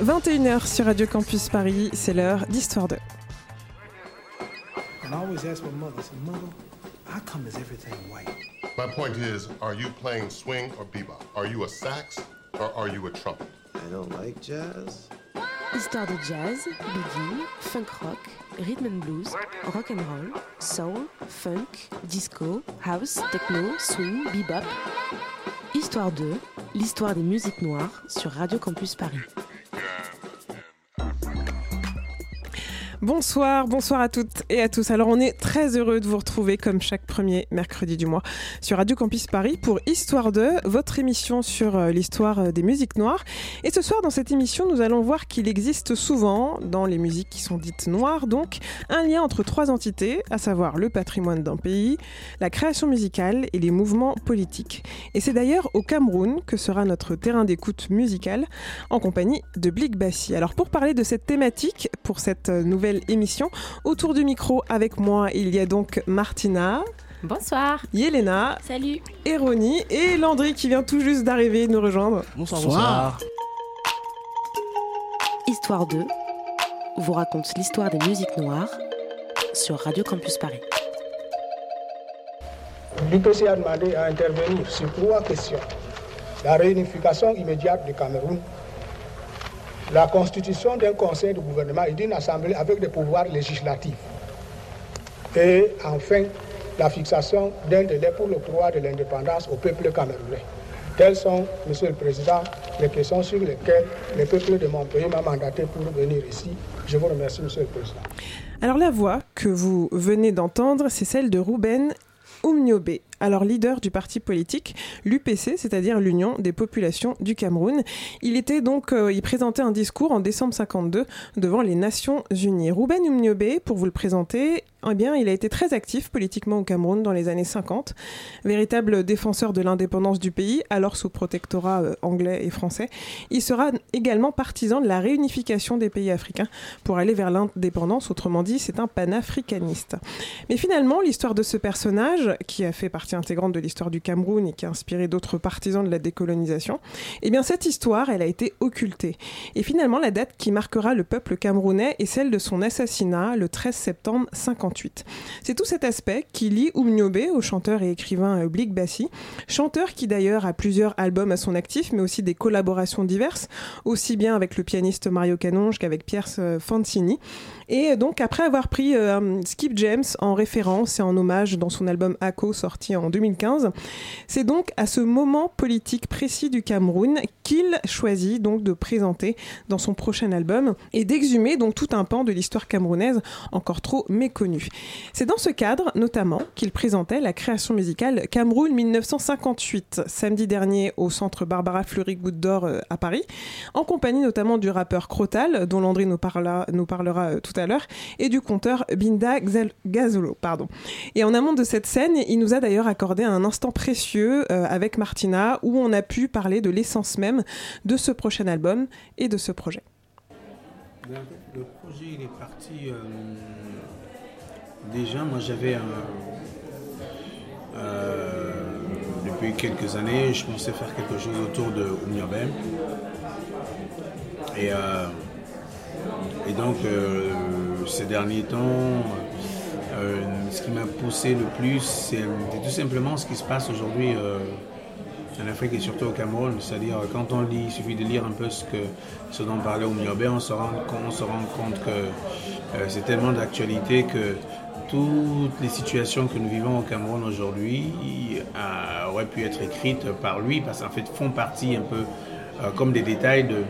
21h sur Radio Campus Paris, c'est l'heure d'Histoire 2. And I always ask my mother, I said, Mother, how come is everything white? My point is, are you playing swing or bebop? Are you a sax or are you a trumpet? I don't like jazz. Histoire de jazz, boogie, funk rock, rhythm and blues, rock and roll, soul, funk, disco, house, techno, swing, bebop. Histoire 2, l'histoire des musiques noires sur Radio Campus Paris. Bonsoir, bonsoir à toutes et à tous. Alors on est très heureux de vous retrouver comme chaque premier mercredi du mois sur Radio Campus Paris pour Histoire 2, votre émission sur euh, l'histoire euh, des musiques noires. Et ce soir dans cette émission, nous allons voir qu'il existe souvent dans les musiques qui sont dites noires donc un lien entre trois entités, à savoir le patrimoine d'un pays, la création musicale et les mouvements politiques. Et c'est d'ailleurs au Cameroun que sera notre terrain d'écoute musicale en compagnie de Blik Bassi. Alors pour parler de cette thématique pour cette euh, nouvelle émission. Autour du micro avec moi, il y a donc Martina. Bonsoir. Yelena. Salut. Et Ronnie. Et Landry qui vient tout juste d'arriver nous rejoindre. Bonsoir, bonsoir. Histoire 2 vous raconte l'histoire des musiques noires sur Radio Campus Paris. L'UPC a demandé à intervenir sur trois questions. La réunification immédiate du Cameroun, la constitution d'un conseil de gouvernement et d'une assemblée avec des pouvoirs législatifs. Et enfin, la fixation d'un délai pour le droit de l'indépendance au peuple camerounais. Telles sont, Monsieur le Président, les questions sur lesquelles le peuple de mon pays m'a mandaté pour venir ici. Je vous remercie, Monsieur le Président. Alors la voix que vous venez d'entendre, c'est celle de Ruben Oumniobe, alors leader du parti politique, l'UPC, c'est-à-dire l'Union des populations du Cameroun. Il était donc, euh, il présentait un discours en décembre 52 devant les Nations Unies. Ruben Oumniobe, pour vous le présenter, eh bien, il a été très actif politiquement au Cameroun dans les années 50, véritable défenseur de l'indépendance du pays, alors sous protectorat euh, anglais et français. Il sera également partisan de la réunification des pays africains pour aller vers l'indépendance, autrement dit, c'est un panafricaniste. Mais finalement, l'histoire de ce personnage, qui a fait partie intégrante de l'histoire du Cameroun et qui a inspiré d'autres partisans de la décolonisation, eh bien, cette histoire, elle a été occultée. Et finalement, la date qui marquera le peuple camerounais est celle de son assassinat le 13 septembre 50. C'est tout cet aspect qui lie Oumniobe au chanteur et écrivain Blik Bassi, chanteur qui d'ailleurs a plusieurs albums à son actif, mais aussi des collaborations diverses, aussi bien avec le pianiste Mario Canonge qu'avec Pierre Fancini. Et donc, après avoir pris euh, Skip James en référence et en hommage dans son album Ako, sorti en 2015, c'est donc à ce moment politique précis du Cameroun qu'il choisit donc de présenter dans son prochain album et d'exhumer donc tout un pan de l'histoire camerounaise encore trop méconnue. C'est dans ce cadre, notamment, qu'il présentait la création musicale Cameroun 1958, samedi dernier au centre Barbara Fleury Goutte d'Or euh, à Paris, en compagnie notamment du rappeur Crotal, dont Landry nous, nous parlera euh, tout à l'heure, et du conteur Binda Gazolo. Et en amont de cette scène, il nous a d'ailleurs accordé un instant précieux euh, avec Martina, où on a pu parler de l'essence même de ce prochain album et de ce projet. Le projet, il est parti. Euh, déjà, moi j'avais. Euh, depuis quelques années, je pensais faire quelque chose autour de Oumniobem. Et, et donc, ces derniers temps, euh, ce qui m'a poussé le plus, c'est tout simplement ce qui se passe aujourd'hui en Afrique et surtout au Cameroun. C'est-à-dire, quand on lit, il suffit de lire un peu ce, que, ce dont parlait Oumniobé, on on se rend compte que c'est tellement d'actualité que toutes les situations que nous vivons au Cameroun aujourd'hui euh, auraient pu être écrites par lui parce qu'en fait font partie un peu euh, comme des détails de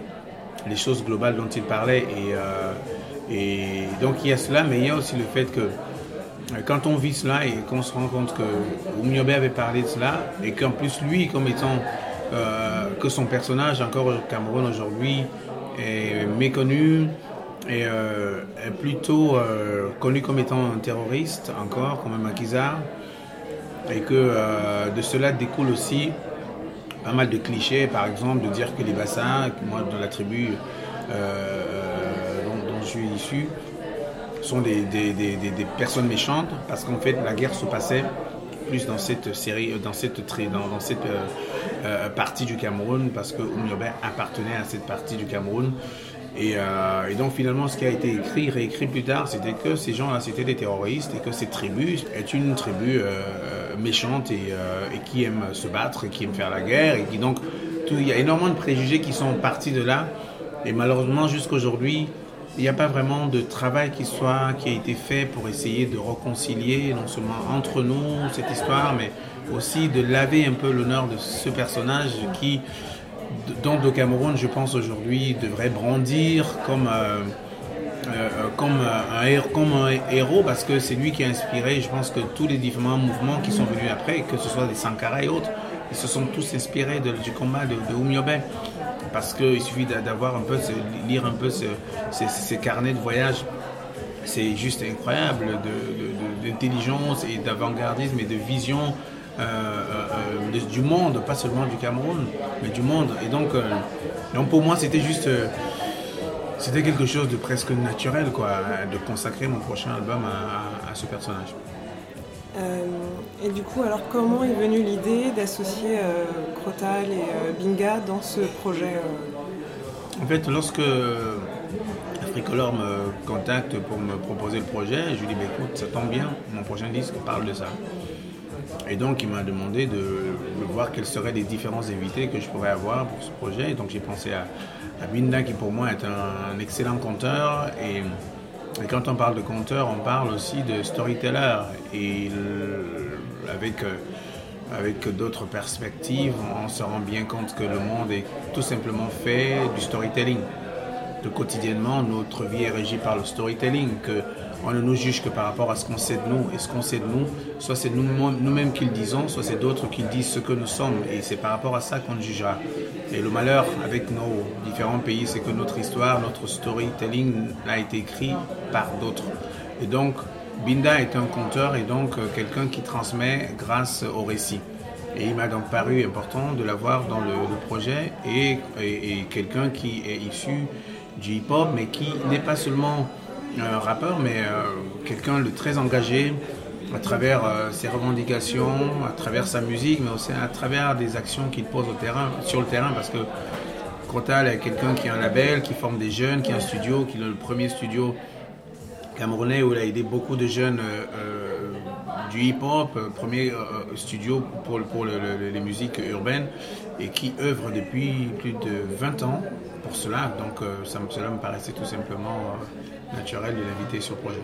les choses globales dont il parlait euh, et donc il y a cela mais il y a aussi le fait que quand on vit cela et qu'on se rend compte que Oumiobe avait parlé de cela et qu'en plus lui comme étant que son personnage encore au Cameroun aujourd'hui est méconnu est, euh, est plutôt euh, connu comme étant un terroriste encore, comme un maquisard, et que euh, de cela découle aussi pas mal de clichés, par exemple, de dire que les bassins, moi dans la tribu dont, je suis issu, sont des, des, des, personnes méchantes, parce qu'en fait la guerre se passait plus dans cette série, dans cette, dans, dans cette euh, partie du Cameroun, parce que Oumiobe appartenait à cette partie du Cameroun. Et, euh, et donc finalement, ce qui a été écrit, réécrit plus tard, c'était que ces gens-là, c'était des terroristes et que cette tribu est une tribu euh, méchante et, euh, et qui aime se battre, et qui aime faire la guerre et qui donc tout- il y a énormément de préjugés qui sont partis de là. Et malheureusement, jusqu'aujourd'hui, il n'y a pas vraiment de travail qui soit a été fait pour essayer de réconcilier non seulement entre nous cette histoire, mais aussi de laver un peu l'honneur de ce personnage qui, dont le Cameroun, je pense aujourd'hui, devrait brandir comme euh, euh, euh, comme un héros parce que c'est lui qui a inspiré, je pense que tous les différents mouvements qui sont venus après, que ce soit des Sankara et autres, ils se sont tous inspirés du combat de, de Oumyobé. Parce qu'il suffit d'a- d'avoir un peu, ce- lire un peu ce- ces, carnets de voyage. C'est juste incroyable de- de- de- d'intelligence et d'avant-gardisme et de vision euh, euh, de- du monde, pas seulement du Cameroun, mais du monde. Et donc, euh, donc pour moi, c'était juste. euh, c'était quelque chose de presque naturel, quoi, de consacrer mon prochain album à ce personnage. Euh, et du coup, alors comment est venue l'idée d'associer euh, Crotal et euh, Binga dans ce projet En fait, lorsque Africolor me contacte pour me proposer le projet, je lui dis, bah, écoute, ça tombe bien, mon prochain disque parle de ça. Et donc, il m'a demandé de, voir quels seraient les différents invités que je pourrais avoir pour ce projet. Et donc, j'ai pensé à, à Binda, qui pour moi est un, un excellent conteur. Et, et quand on parle de conteur, on parle aussi de storyteller. Et avec, euh, avec d'autres perspectives, on se rend bien compte que le monde est tout simplement fait du storytelling que quotidiennement notre vie est régie par le storytelling, on ne nous juge que par rapport à ce qu'on sait de nous. Et ce qu'on sait de nous, soit c'est nous- nous-mêmes qui le disons, soit c'est d'autres qui disent ce que nous sommes. Et c'est par rapport à ça qu'on jugera. Et le malheur avec nos différents pays, c'est que notre histoire, notre storytelling a été écrit par d'autres. Et donc, Binda est un conteur et donc euh, quelqu'un qui transmet grâce au récit. Et il m'a donc paru important de l'avoir dans le, projet et, et- et quelqu'un qui est issu du hip-hop, mais qui n'est pas seulement un rappeur, mais euh, quelqu'un de très engagé à travers euh, ses revendications, à travers sa musique, mais aussi à travers des actions qu'il pose sur le terrain, parce que Crotal est quelqu'un qui a un label, qui forme des jeunes, qui a un studio, qui est le premier studio camerounais où il a aidé beaucoup de jeunes euh, euh, du hip-hop, euh, premier euh, studio pour, pour le- le- les musiques urbaines et qui œuvre depuis plus de 20 ans pour cela. Donc euh, cela me paraissait tout simplement euh, naturel de l'inviter sur projet.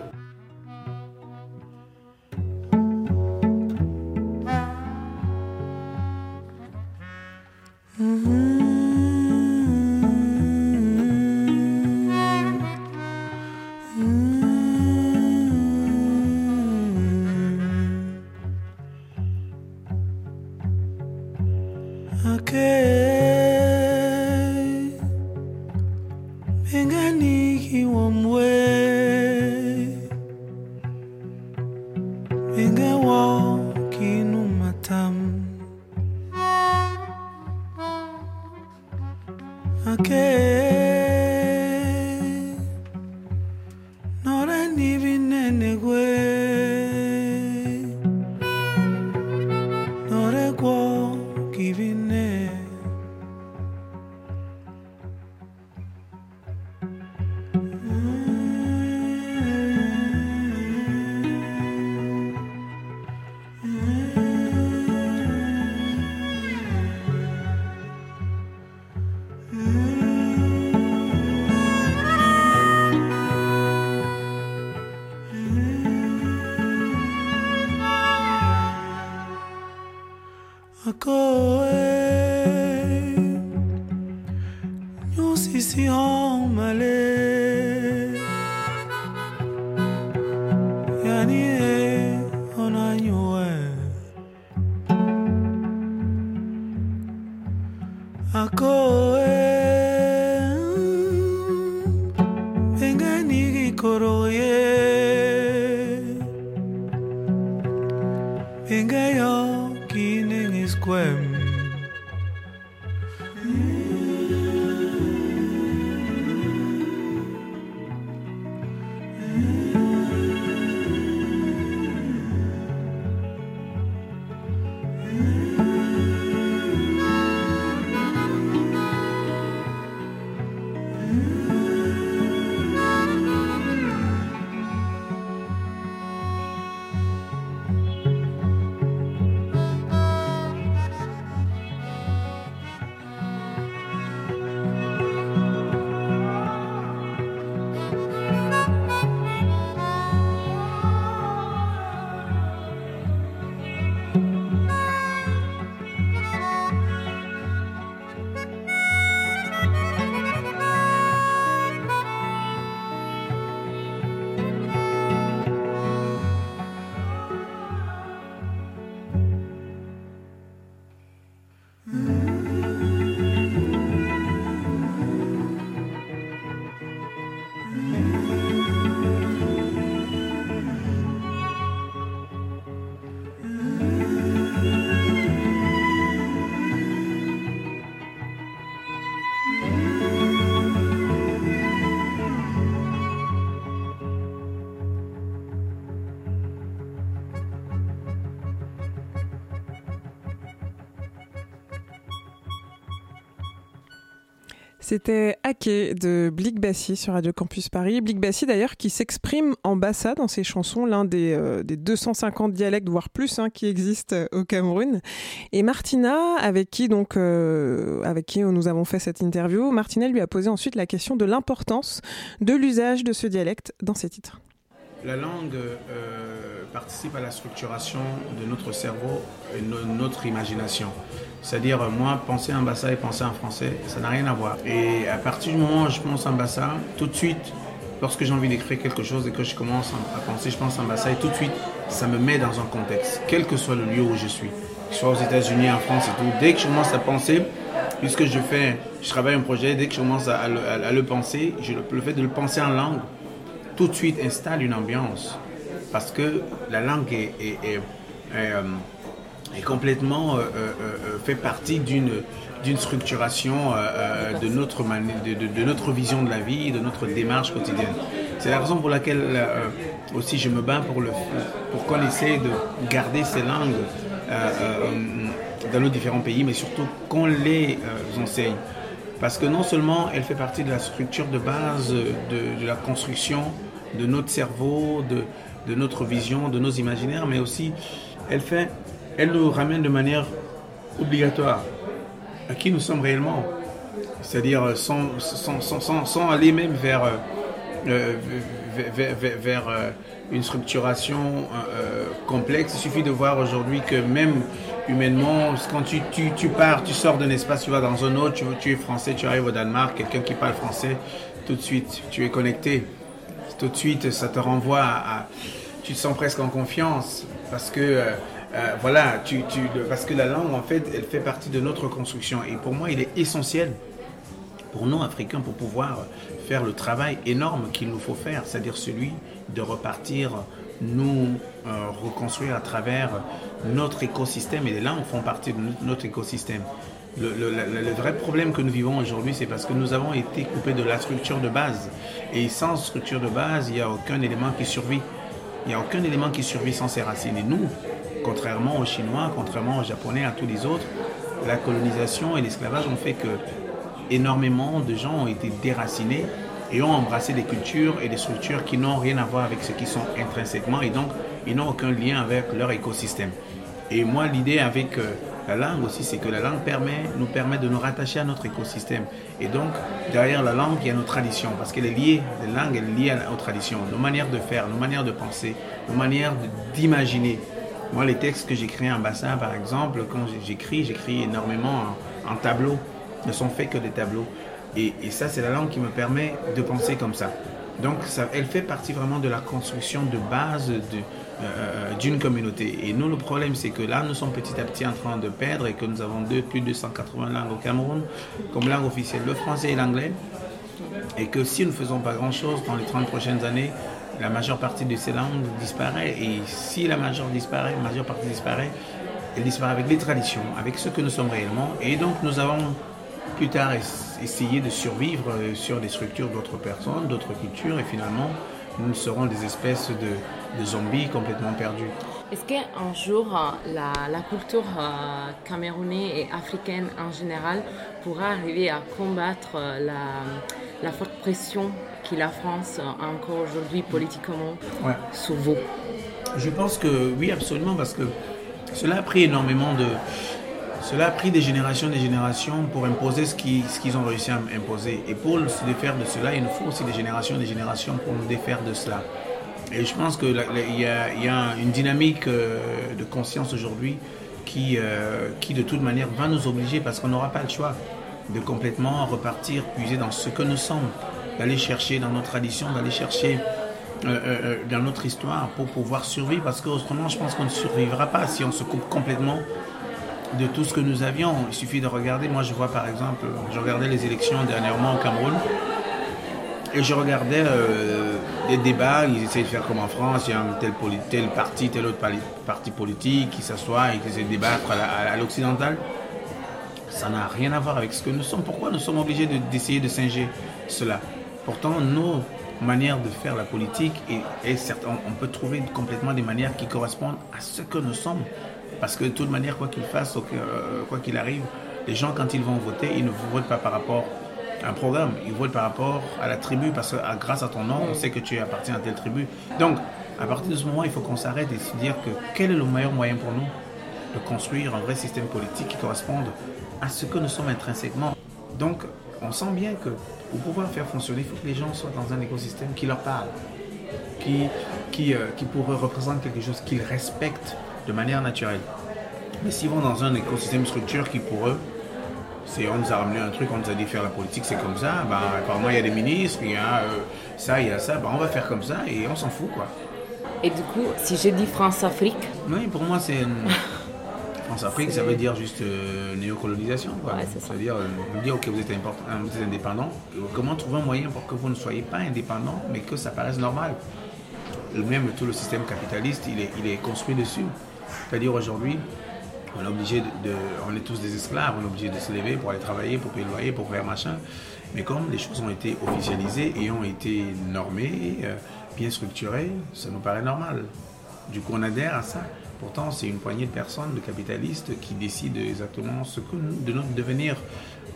C'était Hacké de Blick Bassi sur Radio Campus Paris. Blick Bassi d'ailleurs qui s'exprime en bassa dans ses chansons, l'un des, euh, des 250 dialectes, voire plus, hein, qui existent euh, au Cameroun. Et Martina, avec qui, donc, euh, avec qui nous avons fait cette interview, Martina lui a posé ensuite la question de l'importance de l'usage de ce dialecte dans ses titres. La langue euh, participe à la structuration de notre cerveau et de notre imagination. C'est-à-dire, euh, moi, penser en bassa et penser en français, ça n'a rien à voir. Et à partir du moment où je pense en bassa, tout de suite, lorsque j'ai envie d'écrire quelque chose et que je commence à penser, je pense en bassa, et tout de suite, ça me met dans un contexte, quel que soit le lieu où je suis, soit aux États-Unis, en France et tout. Dès que je commence à penser, puisque je fais, je travaille un projet, dès que je commence à, le, penser, le fait de le penser en langue, tout de suite installe une ambiance. Parce que la langue est, euh, complètement euh, euh, fait partie d'une structuration de, notre de, de, de, notre vision de la vie, de notre démarche quotidienne. C'est la raison pour laquelle aussi je me bats pour, qu'on essaie de garder ces langues dans nos différents pays, mais surtout qu'on les enseigne. Parce que non seulement elle fait partie de la structure de base de, la construction de notre cerveau, de, de, notre vision, de nos imaginaires, mais aussi elle, fait, elle nous ramène de manière obligatoire à qui nous sommes réellement. C'est-à-dire sans, sans, sans, aller même vers, euh, euh, une structuration euh, complexe. Il suffit de voir aujourd'hui que même humainement, quand tu, tu, tu pars, tu sors d'un espace, tu vas dans un autre, tu, tu es français, tu arrives au Danemark, quelqu'un qui parle français, tout de suite, tu es connecté tout de suite, ça te renvoie à, tu te sens presque en confiance parce que euh, euh, voilà, tu, parce que la langue en fait, elle fait partie de notre construction et pour moi, il est essentiel pour nous Africains pour pouvoir faire le travail énorme qu'il nous faut faire, c'est-à-dire celui de repartir, nous euh, reconstruire à travers notre écosystème et les langues font partie de notre écosystème. Le, vrai problème que nous vivons aujourd'hui, c'est parce que nous avons été coupés de la structure de base. Et sans structure de base, il n'y a aucun élément qui survit. Il n'y a aucun élément qui survit sans ses racines. Et nous, contrairement aux Chinois, contrairement aux Japonais, à tous les autres, la colonisation et l'esclavage ont fait que énormément de gens ont été déracinés et ont embrassé des cultures et des structures qui n'ont rien à voir avec ce qui sont intrinsèquement et donc ils n'ont aucun lien avec leur écosystème. Et moi, l'idée avec euh, la langue aussi, c'est que la langue nous permet de nous rattacher à notre écosystème. Et donc, derrière la langue, il y a nos traditions, parce qu'elle est liée, la langue est liée aux traditions, nos manières de faire, nos manières de penser, nos manières d'imaginer. Moi, les textes que j'écris en bassin, par exemple, quand j'écris, j'écris énormément en, tableaux, ne sont faits que des tableaux. Et ça, c'est la langue qui me permet de penser comme ça. Donc, ça, elle fait partie vraiment de la construction de base euh, d'une communauté. Et nous, le problème, c'est que là, nous sommes petit à petit en train de perdre et que nous avons deux, plus de 180 langues au Cameroun, comme langue officielle le français et l'anglais. Et que si nous ne faisons pas grand-chose dans les 30 prochaines années, la majeure partie de ces langues disparaît. Et si la majeure disparaît, la majeure partie disparaît, elle disparaît avec les traditions, avec ce que nous sommes réellement. Et donc, nous avons plus tard essayé de survivre sur des structures d'autres personnes, d'autres cultures, et finalement, nous serons des espèces de, de zombies complètement perdus. Est-ce qu'un jour, euh, la, la culture euh, camerounaise et africaine en général pourra arriver à combattre euh, la, la forte pression que la France a encore aujourd'hui politiquement ouais. sous vous? Je pense que oui, absolument, parce que cela a pris énormément de, cela a pris des générations et des générations pour imposer ce qu'ils ont réussi à imposer. Et pour se défaire de cela, il nous faut aussi des générations et des générations pour nous défaire de cela. Et je pense qu'il y, a, y a une dynamique euh, de conscience aujourd'hui qui, euh, qui, de toute manière, va nous obliger, parce qu'on n'aura pas le choix, de complètement repartir, puiser dans ce que nous sommes, d'aller chercher dans nos traditions, d'aller chercher euh, dans notre histoire pour pouvoir survivre, parce qu'autrement, je pense qu'on ne survivra pas si on se coupe complètement de tout ce que nous avions. Il suffit de regarder. Moi, je vois par exemple, je regardais les élections dernièrement au Cameroun et je regardais euh, des débats. Ils essaient de faire comme en France il y a un tel, parti, tel autre parti politique qui s'assoit et qui essaie de débattre à l'occidental. Ça n'a rien à voir avec ce que nous sommes. Pourquoi nous sommes obligés d'essayer de, singer cela? Pourtant, nos manières de faire la politique, et, on peut trouver complètement des manières qui correspondent à ce que nous sommes. Parce que de toute manière, quoi qu'il fasse, euh, quoi qu'il arrive, les gens, quand ils vont voter, ils ne votent pas par rapport un programme. Ils votent par rapport à la tribu parce que ah, grâce à ton nom, on sait que tu appartiens à telle tribu. Donc, à partir de ce moment, il faut qu'on s'arrête et se dire que quel est le meilleur moyen pour nous de construire un vrai système politique qui corresponde à ce que nous sommes intrinsèquement. Donc, on sent bien que pour pouvoir faire fonctionner, il faut que les gens soient dans un écosystème qui leur parle, qui, qui, euh, qui représente quelque chose qu'ils respectent de manière naturelle. Mais s'ils vont dans un écosystème structure qui pour eux, c'est on nous a ramené un truc, on nous a dit faire la politique, c'est comme ça, ben, apparemment il y a des ministres, il y a euh, ça, il y a ça, ben, on va faire comme ça et on s'en fout quoi. Et du coup, si j'ai dit France-Afrique, Oui, pour moi c'est. France-Afrique, ça veut dire juste euh, néocolonisation. Quoi. Ouais, ça. veut dire, euh, on dit, ok, vous êtes, euh, vous êtes indépendant. Comment trouver un moyen pour que vous ne soyez pas indépendant, mais que ça paraisse normal? Le Même tout le système capitaliste, il est, il est construit dessus. C'est-à-dire aujourd'hui, on est obligé de, on est tous des esclaves, on est obligé de se lever pour aller travailler, pour payer le loyer, pour faire machin. Mais comme les choses ont été officialisées et ont été normées, euh, bien structurées, ça nous paraît normal. Du coup, on adhère à ça. Pourtant, c'est une poignée de personnes, de capitalistes, qui décident exactement ce que nous, de notre devenir.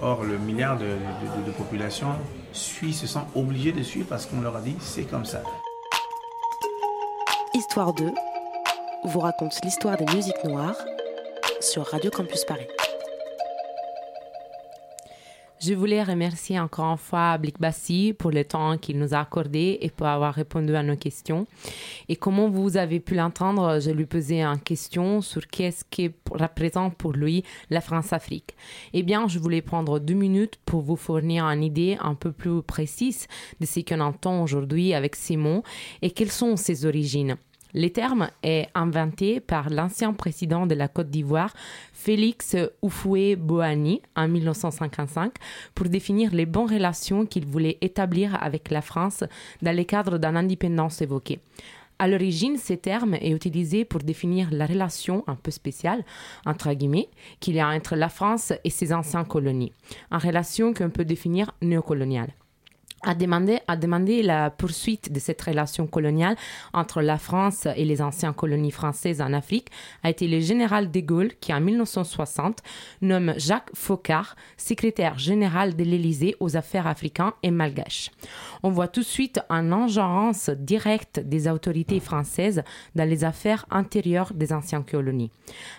Or, le milliard de, de- de- de population suit, se sent obligé de suivre parce qu'on leur a dit c'est comme ça. Histoire 2 vous raconte l'histoire des musiques noires sur Radio Campus Paris. Je voulais remercier encore une fois Blik Bassi pour le temps qu'il nous a accordé et pour avoir répondu à nos questions. Et comme vous avez pu l'entendre, je lui posais une question sur qu'est-ce qui représente pour lui la France-Afrique. Eh bien, je voulais prendre deux minutes pour vous fournir une idée un peu plus précise de ce qu'on entend aujourd'hui avec mots et quelles sont ses origines. Le terme est inventé par l'ancien président de la Côte d'Ivoire, Félix Houphouët-Boigny, en 1955, pour définir les bonnes relations qu'il voulait établir avec la France dans le cadre d'une indépendance évoquée. À l'origine, ce terme est utilisé pour définir la relation un peu spéciale, entre guillemets, qu'il y a entre la France et ses anciennes colonies, une relation qu'on peut définir néocoloniale a demandé, a demandé la poursuite de cette relation coloniale entre la France et les anciennes colonies françaises en Afrique a été le général de Gaulle qui, en 1960, nomme Jacques Faucard secrétaire général de l'Élysée aux affaires africaines et malgaches. On voit tout de suite une ingérence directe des autorités françaises dans les affaires intérieures des anciennes colonies.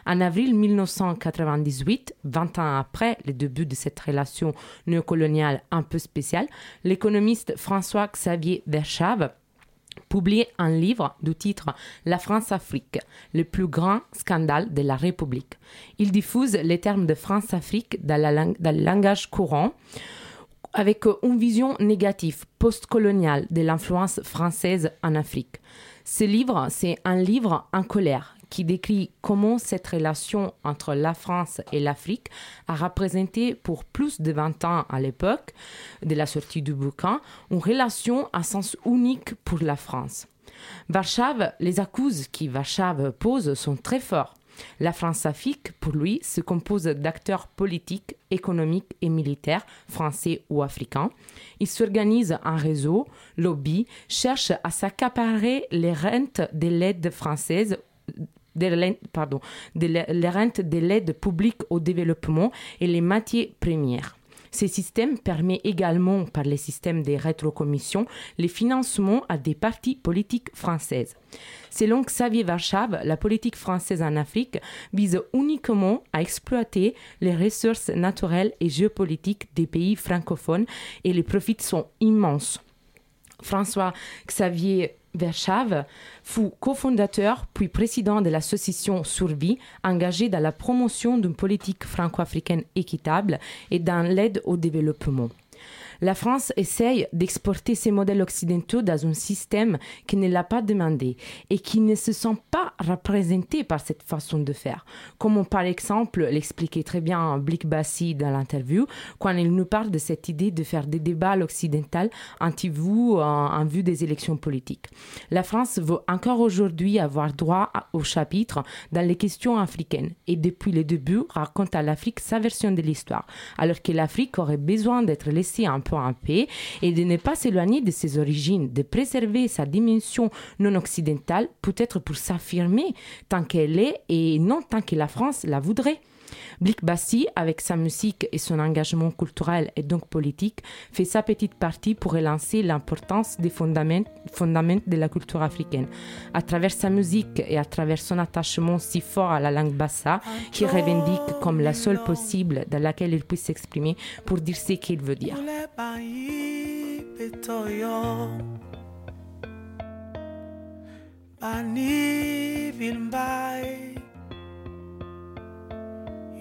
En avril 1998, 20 ans après le début de cette relation néocoloniale un peu spéciale, l'économiste François-Xavier Verschave publié un livre du titre La France-Afrique, le plus grand scandale de la République. Il diffuse les termes de France-Afrique dans, dans le langage courant avec une vision négative post-coloniale de l'influence française en Afrique. Ce livre, c'est un livre en colère qui décrit comment cette relation entre la France et l'Afrique a représenté pour plus de 20 ans à l'époque de la sortie du bouquin une relation à sens unique pour la France. Warshave, les accuses qui Warshave pose sont très forts. La France-Afrique, pour lui, se compose d'acteurs politiques, économiques et militaires, français ou africains. Il s'organise en réseau, lobby, cherche à s'accaparer les rentes de l'aide française de pardon, de la- de l'aide publique au développement et les matières premières. Ce système permet également, par les systèmes des rétrocommissions, les financements à des partis politiques françaises. Selon Xavier Warshave, la politique française en Afrique vise uniquement à exploiter les ressources naturelles et géopolitiques des pays francophones et les profits sont immenses. François-Xavier Verschave fut cofondateur puis président de l'association Survie, engagée dans la promotion d'une politique franco-africaine équitable et dans l'aide au développement. La France essaye d'exporter ces modèles occidentaux dans un système qui ne l'a pas demandé et qui ne se sent pas représenté par cette façon de faire. Comme par exemple l'expliquait très bien Blick Bassi dans l'interview, quand il nous parle de cette idée de faire des débats à l'occidental anti-vous en, en vue des élections politiques. La France veut encore aujourd'hui avoir droit au chapitre dans les questions africaines et depuis le début raconte à l'Afrique sa version de l'histoire, alors que l'Afrique aurait besoin d'être laissée un peu en paix et de ne pas s'éloigner de ses origines, de préserver sa dimension non occidentale, peut-être pour s'affirmer tant qu'elle est et non tant que la France la voudrait. Blick Bassi, avec sa musique et son engagement culturel et donc politique, fait sa petite partie pour relancer l'importance des fondaments, fondaments de la culture africaine. À travers sa musique et à travers son attachement si fort à la langue bassa, qu'il revendique comme la seule possible dans laquelle il puisse s'exprimer pour dire ce qu'il veut dire. Bani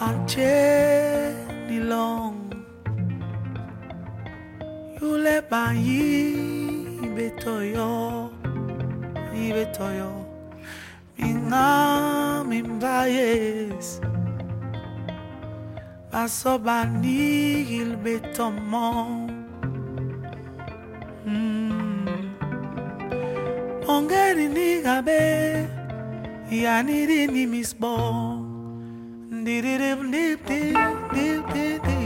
I'm Jenny Long. You let my ibetoyo, ibetoyo. Minga mimbayes. Masoba ni ilbetomo. Ongeri ni gabe ya ni ni miss ball. sbo. Di di di di di di di.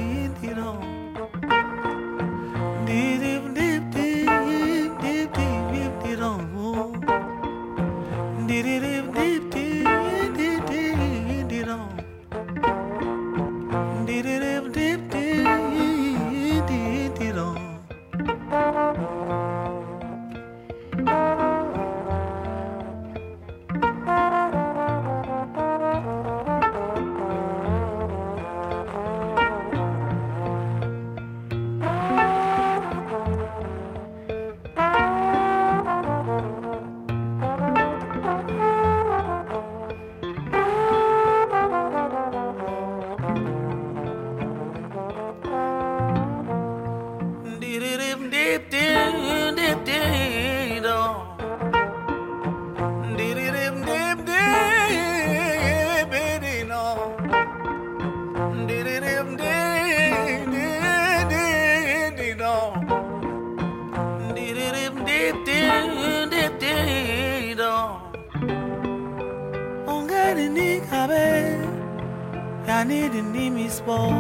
wall.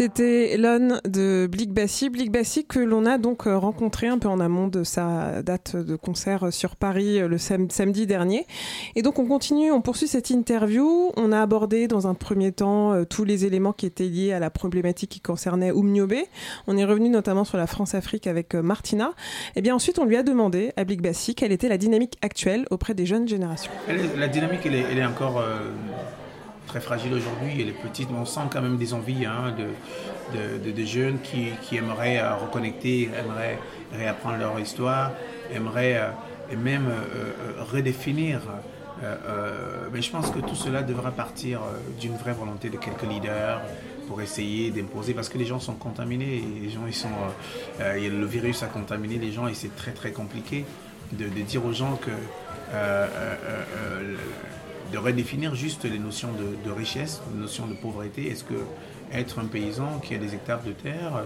C'était Lon de Blick Bassi. Blick Bassi que l'on a donc euh, rencontré un peu en amont de sa date de concert sur Paris euh, le sam- samedi dernier. Et donc on continue, on poursuit cette interview. On a abordé dans un premier temps euh, tous les éléments qui étaient liés à la problématique qui concernait Oumniobé. On est revenu notamment sur la France-Afrique avec euh, Martina. Et bien ensuite on lui a demandé à Blick Bassi quelle était la dynamique actuelle auprès des jeunes générations. La dynamique, elle est, encore euh, très fragile aujourd'hui. Elle est petite, mais on sent quand même des envies hein, de, de, jeunes qui, qui aimeraient euh, reconnecter, aimeraient réapprendre leur histoire, aimeraient euh, et même euh, redéfinir. mais je pense que tout cela devra partir d'une vraie volonté de quelques leaders pour essayer d'imposer, parce que les gens sont contaminés, et les gens ils sont, et le virus a contaminé les gens et c'est très très compliqué de dire aux gens que de redéfinir juste les notions de, richesse, les notions de pauvreté. Est-ce que être un paysan qui a des hectares de terre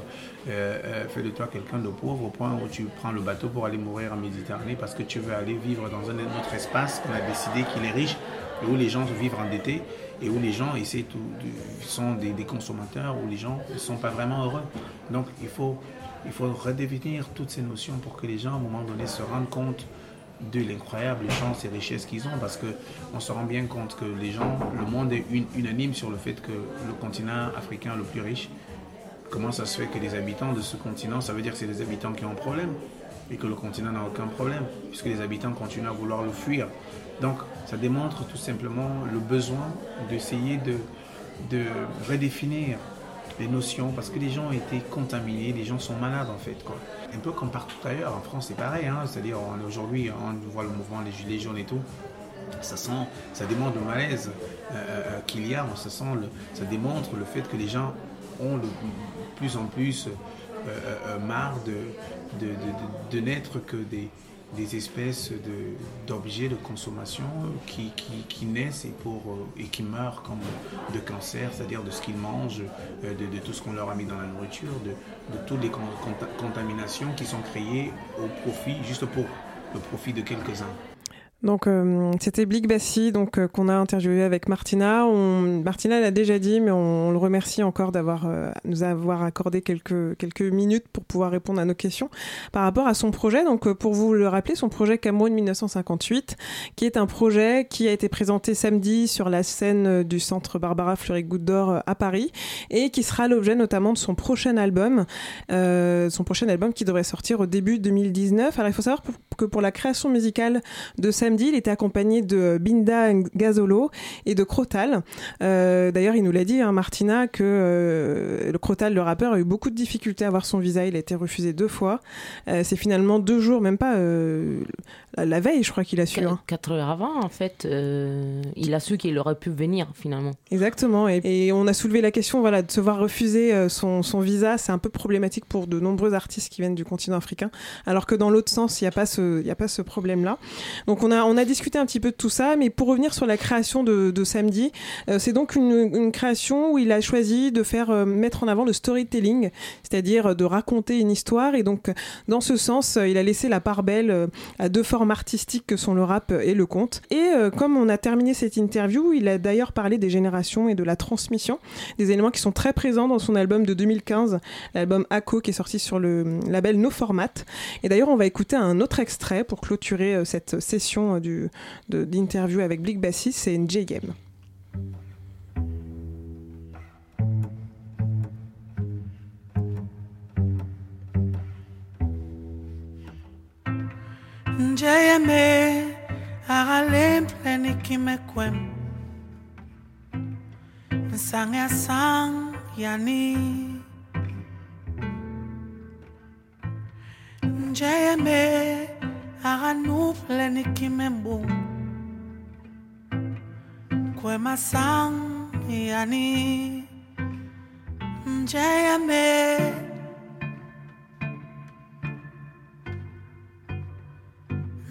euh, euh, fait de toi quelqu'un de pauvre au point où tu prends le bateau pour aller mourir en Méditerranée parce que tu veux aller vivre dans un autre espace qu'on a décidé qu'il est riche et où les gens vivent endettés et où les gens sont des, des consommateurs, où les gens ne sont pas vraiment heureux. Donc il faut, il faut redéfinir toutes ces notions pour que les gens à un moment donné se rendent compte de l'incroyable chance et richesse qu'ils ont parce que on se rend bien compte que les gens, le monde est un- unanime sur le fait que le continent africain le plus riche, comment ça se fait que les habitants de ce continent, ça veut dire que c'est les habitants qui ont un problème et que le continent n'a aucun problème puisque les habitants continuent à vouloir le fuir. Donc ça démontre tout simplement le besoin d'essayer de, de redéfinir les notions parce que les gens ont été contaminés, les gens sont malades en fait. Quoi. Un peu comme partout ailleurs, en France c'est pareil, hein, c'est-à-dire aujourd'hui on voit le mouvement des Gilets jaunes et tout. Ça, sent, ça démontre le malaise euh, euh, qu'il y a, se sent ça démontre le fait que les gens ont de plus en plus euh, marre de, de, de, de n'être que des, des espèces d'objets de, consommation qui, naissent et, pour, et qui meurent comme de cancer, c'est-à-dire de ce qu'ils mangent, de, tout ce qu'on leur a mis dans la nourriture, de, toutes les contaminations qui sont créées au profit, juste pour le profit de quelques-uns. Donc euh, c'était Blick Bassi donc euh, qu'on a interviewé avec Martina. Martina l'a déjà dit, mais on, le remercie encore d'avoir euh, nous avoir accordé quelques quelques minutes pour pouvoir répondre à nos questions par rapport à son projet. Donc pour vous le rappeler, son projet Cameroun 1958, qui est un projet qui a été présenté samedi sur la scène du centre Barbara Fleury Goutte d'Or à Paris et qui sera l'objet notamment de son prochain album, son prochain album qui devrait sortir au début 2019. Alors il faut savoir que pour la création musicale de samedi il était accompagné de Binda Gazolo et de Crotal. Euh, d'ailleurs, il nous l'a dit, hein, Martina, que euh, le Crotal, le rappeur, a eu beaucoup de difficultés à avoir son visa. Il a été refusé deux fois. Euh, c'est finalement deux jours, même pas la veille, je crois qu'il a su. Hein. Quatre heures avant, en fait, il a su qu'il aurait pu venir finalement. Exactement. Et, on a soulevé la question, voilà, de se voir refuser son, son visa, c'est un peu problématique pour de nombreux artistes qui viennent du continent africain, alors que dans l'autre sens, il n'y a pas ce, ce problème-là. Donc on a on a discuté un petit peu de tout ça, mais pour revenir sur la création de, samedi, euh, c'est donc une, création où il a choisi de faire euh, mettre en avant le storytelling, c'est-à-dire de raconter une histoire. Et donc, dans ce sens, il a laissé la part belle à deux formes artistiques que sont le rap et le conte. Et euh, comme on a terminé cette interview, il a d'ailleurs parlé des générations et de la transmission, des éléments qui sont très présents dans son album de 2015, l'album ACO qui est sorti sur le label No Format. Et d'ailleurs, on va écouter un autre extrait pour clôturer cette session du, d'interview avec Blick Bassis, c'est une J-Game. ಜಯಮೇ הרלם לניקים מקוום. נסנג הסנג יני. ಜಯಮೇ הרנוב לניקים מבום. קוום הסנג יני. ಜಯמೇ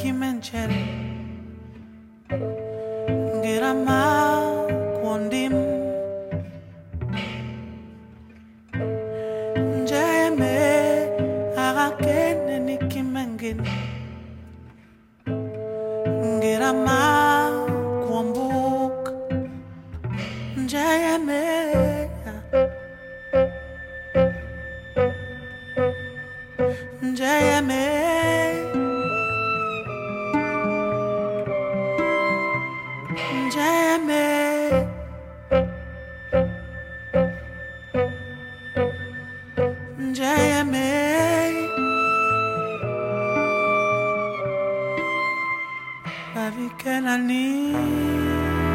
Document can I need?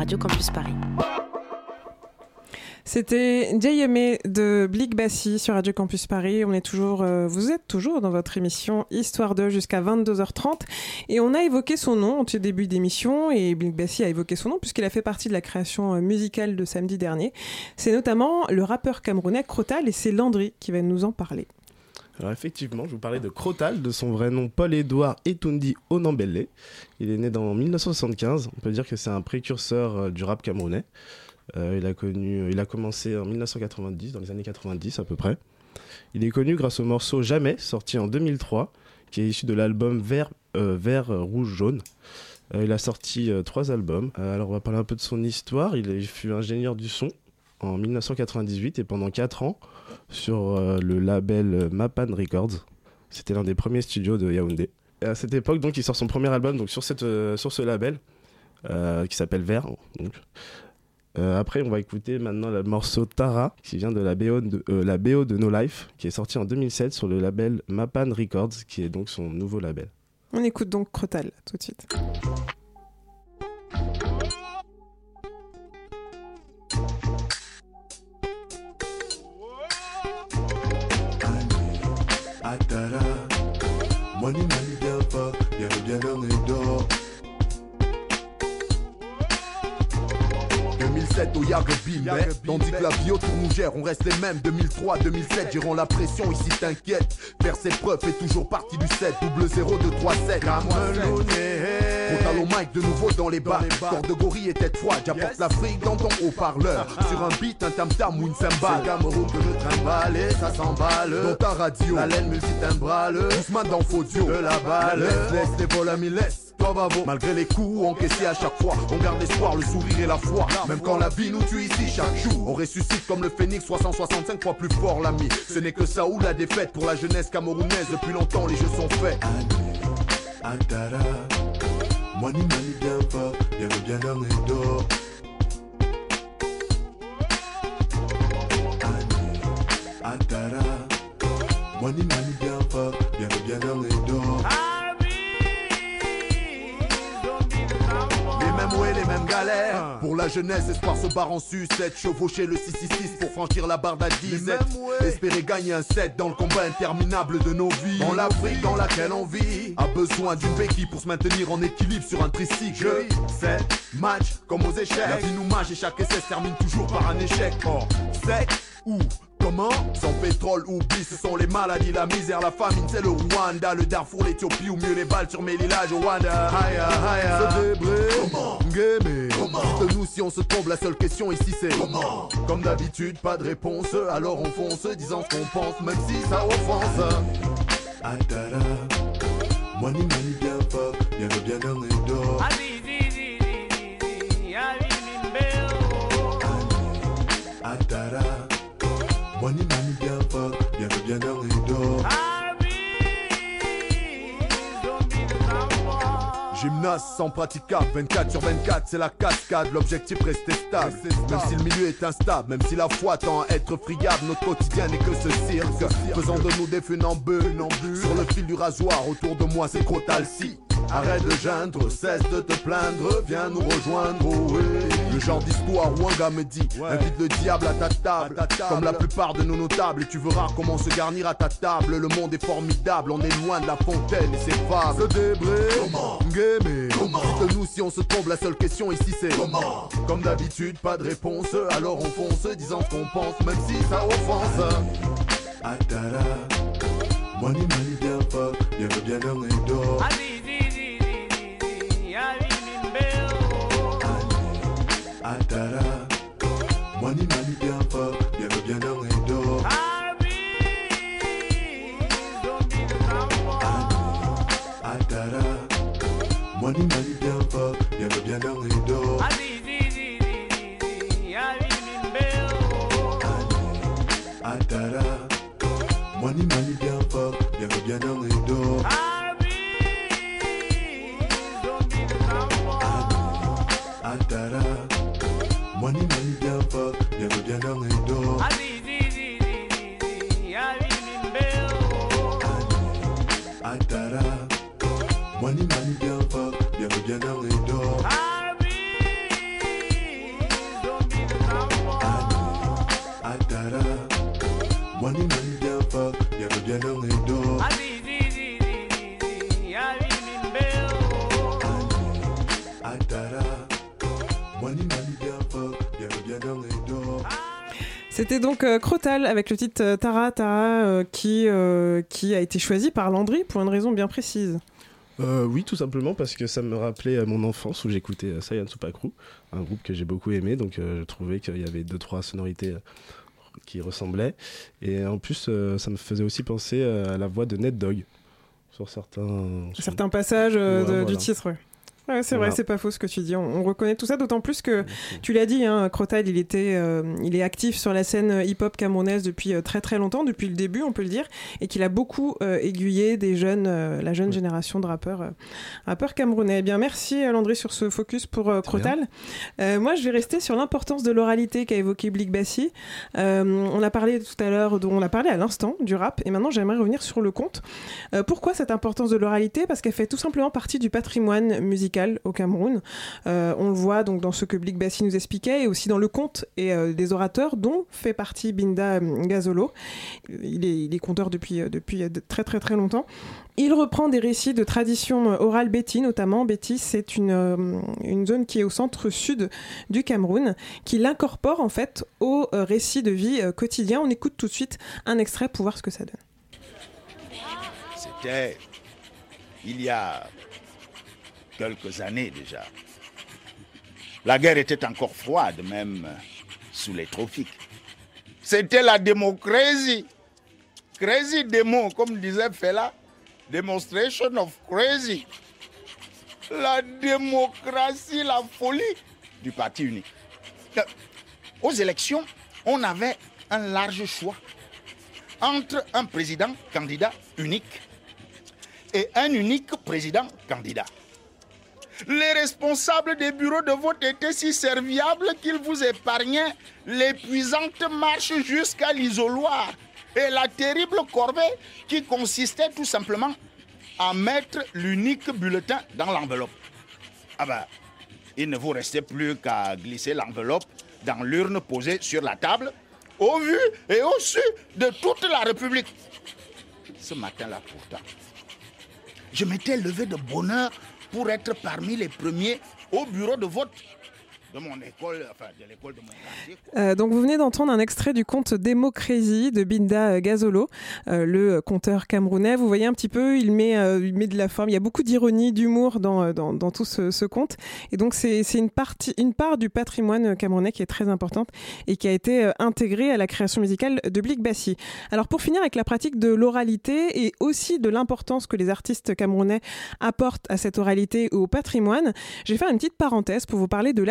Radio Campus Paris. C'était JMA de Blick Bassi sur Radio Campus Paris. On est toujours, euh, vous êtes toujours dans votre émission Histoire 2 jusqu'à 22h30 et on a évoqué son nom au début d'émission et Blick Bassi a évoqué son nom puisqu'il a fait partie de la création euh, musicale de samedi dernier. C'est notamment le rappeur camerounais Crotal et c'est Landry qui va nous en parler. Alors effectivement, je vous parlais de Crotal, de son vrai nom Paul-Édouard Etundi Onambele. Il est né dans 1975, on peut dire que c'est un précurseur euh, du rap camerounais. Euh, il, a connu, il a commencé en 1990, dans les années 90 à peu près. Il est connu grâce au morceau Jamais, sorti en 2003, qui est issu de l'album Vert, euh, Rouge, Jaune. Euh, il a sorti euh, trois albums. Euh, alors on va parler un peu de son histoire. Il fut ingénieur du son en 1998 et pendant 4 ans sur euh, le label Mapan Records. C'était l'un des premiers studios de Yaoundé. À cette époque, donc, il sort son premier album donc, sur, cette, euh, sur ce label euh, qui s'appelle Vert. après, on va écouter maintenant le morceau Tara qui vient de la BO de, la BO de No Life qui est sorti en 2007 sur le label Mapan Records qui est donc son nouveau label. On écoute donc Crotal tout de suite. Atara, money bien fort, bien bien dans les dos. 2007 au Yagobim, mais tandis que la bio tourne nous gère, on reste les mêmes. 2003, 2007, gérons la pression, ici t'inquiète. Faire ses preuves fait toujours partie du 7, double 0, 2, 3, 7. Total au mic de nouveau dans les bars. Corps de gorille et tête froide, j'apporte l'Afrique dans ton haut-parleur. Sur un beat, un tam-tam ou une cymbale. Cameroun que je trimballe et ça s'emballe. Dans ta radio, la laine multitimbrale. Doucement dans Faudio, de la balle. Laisse, les vols à laisse. Malgré les coups encaissés à chaque fois, on garde l'espoir, le sourire et la foi. Même quand la vie nous tue ici chaque jour, on ressuscite comme le phénix 365 fois plus fort l'ami. Ce n'est que ça ou la défaite pour la jeunesse camerounaise. Depuis longtemps les jeux sont faits. Antara, money money bien fort, bien bien dans les dos. Antara, money money bien fort, bien bien dans les dos. Les mêmes ouais, les mêmes galères. La jeunesse, espoir se barre en sucette. Chevaucher le 666 pour franchir la barre d'à 17. Espérer gagner un set dans le combat interminable de nos vies. Dans l'Afrique dans laquelle on vit. A besoin d'une béquille pour se maintenir en équilibre sur un tricycle. 7 match comme aux échecs. La vie nous mâche et chaque essai se termine toujours par un échec. Or, sec ou Comment Sans pétrole, oublie, ce sont les maladies, la misère, la famine, c'est le Rwanda, le Darfour, l'Ethiopie ou mieux les balles sur mes lilages au Rwanda. Haya, haya. Se débrer. Comment. Comment Dites-nous si on se trompe, la seule question ici c'est Comment Comme d'habitude, pas de réponse, alors on fonce, disant ce qu'on pense, même si ça offense. Atara, money money bien fort, bien bien money money bien fort, bien bien dans les. Gymnase sans praticable, 24 sur 24, c'est la cascade, l'objectif rester stable. Même si le milieu est instable, même si la foi tend à être friable, notre quotidien n'est que ce cirque. Faisant de nous des funambules, sur le fil du rasoir, autour de moi c'est Crotal si. Arrête de geindre, cesse de te plaindre, viens nous rejoindre, oh oui. Le genre d'histoire où un gars me dit, invite le diable à ta table, comme la plupart de nos notables, et tu verras comment se garnir à ta table. Le monde est formidable, on est loin de la fontaine et ses fables. Se débrer, comment? Gamer, comment? Dites-nous si on se trompe, la seule question ici c'est comment? Comme d'habitude, pas de réponse, alors on fonce, disant ce qu'on pense, même si ça offense. Money money bien fort, bien bien dans money money bien donc euh, Crotal avec le titre euh, Tara Tara euh, qui, euh, qui a été choisi par Landry pour une raison bien précise. Oui, tout simplement parce que ça me rappelait mon enfance où j'écoutais Saiyan Supakru, un groupe que j'ai beaucoup aimé, donc je trouvais qu'il y avait deux trois sonorités qui ressemblaient. Et en plus, ça me faisait aussi penser à la voix de Ned Dogg sur certains. Certains passages Ouais, de- voilà. du titre, ouais. Ouais, c'est Voilà. vrai, c'est pas faux ce que tu dis. On, on reconnaît tout ça, d'autant plus que tu l'as dit, hein, Crotal, il était, euh, il est actif sur la scène hip-hop camerounaise depuis euh, très très longtemps, depuis le début, on peut le dire, et qu'il a beaucoup euh, aiguillé des jeunes, euh, la jeune génération de rappeurs, euh, rappeurs camerounais. Eh bien, merci euh, Landry sur ce focus pour euh, Crotal. Euh, moi, je vais rester sur l'importance de l'oralité qu'a évoqué Blick Bassi. Euh, on a parlé tout à l'heure, on a parlé à l'instant du rap, et maintenant j'aimerais revenir sur le conte. Euh, pourquoi cette importance de l'oralité? Parce qu'elle fait tout simplement partie du patrimoine musical au Cameroun. Euh, on le voit donc dans ce que Blick Bassi nous expliquait, et aussi dans le conte et euh, des orateurs dont fait partie Binda euh, Gazolo. Il est, conteur depuis, depuis de- très très très longtemps. Il reprend des récits de tradition orale Betty, notamment. Betty, c'est une, une zone qui est au centre-sud du Cameroun, qui l'incorpore en fait au récit de vie quotidien. On écoute tout de suite un extrait pour voir ce que ça donne. C'était il y a quelques années déjà. La guerre était encore froide, même sous les tropiques. C'était la démocratie. Crazy démon, comme disait Fela. Demonstration of crazy. La démocratie, la folie du parti unique. Euh, Aux élections, on avait un large choix entre un président candidat unique et un unique président candidat. Les responsables des bureaux de vote étaient si serviables qu'ils vous épargnaient l'épuisante marche jusqu'à l'isoloir et la terrible corvée qui consistait tout simplement à mettre l'unique bulletin dans l'enveloppe. Ah ben, il ne vous restait plus qu'à glisser l'enveloppe dans l'urne posée sur la table, au vu et au su de toute la République. Ce matin-là, pourtant, je m'étais levé de bonheur pour être parmi les premiers au bureau de vote de mon école, enfin de l'école de mon quartier. Euh, donc vous venez d'entendre un extrait du conte Démocratie de Binda Gazolo, euh, le conteur camerounais. Vous voyez un petit peu, il met, euh, il met de la forme. Il y a beaucoup d'ironie, d'humour dans, dans, tout ce, conte. Et donc c'est une, partie, une part du patrimoine camerounais qui est très importante et qui a été intégrée à la création musicale de Blick Bassi. Alors pour finir avec la pratique de l'oralité et aussi de l'importance que les artistes camerounais apportent à cette oralité ou au patrimoine, je vais faire une petite parenthèse pour vous parler de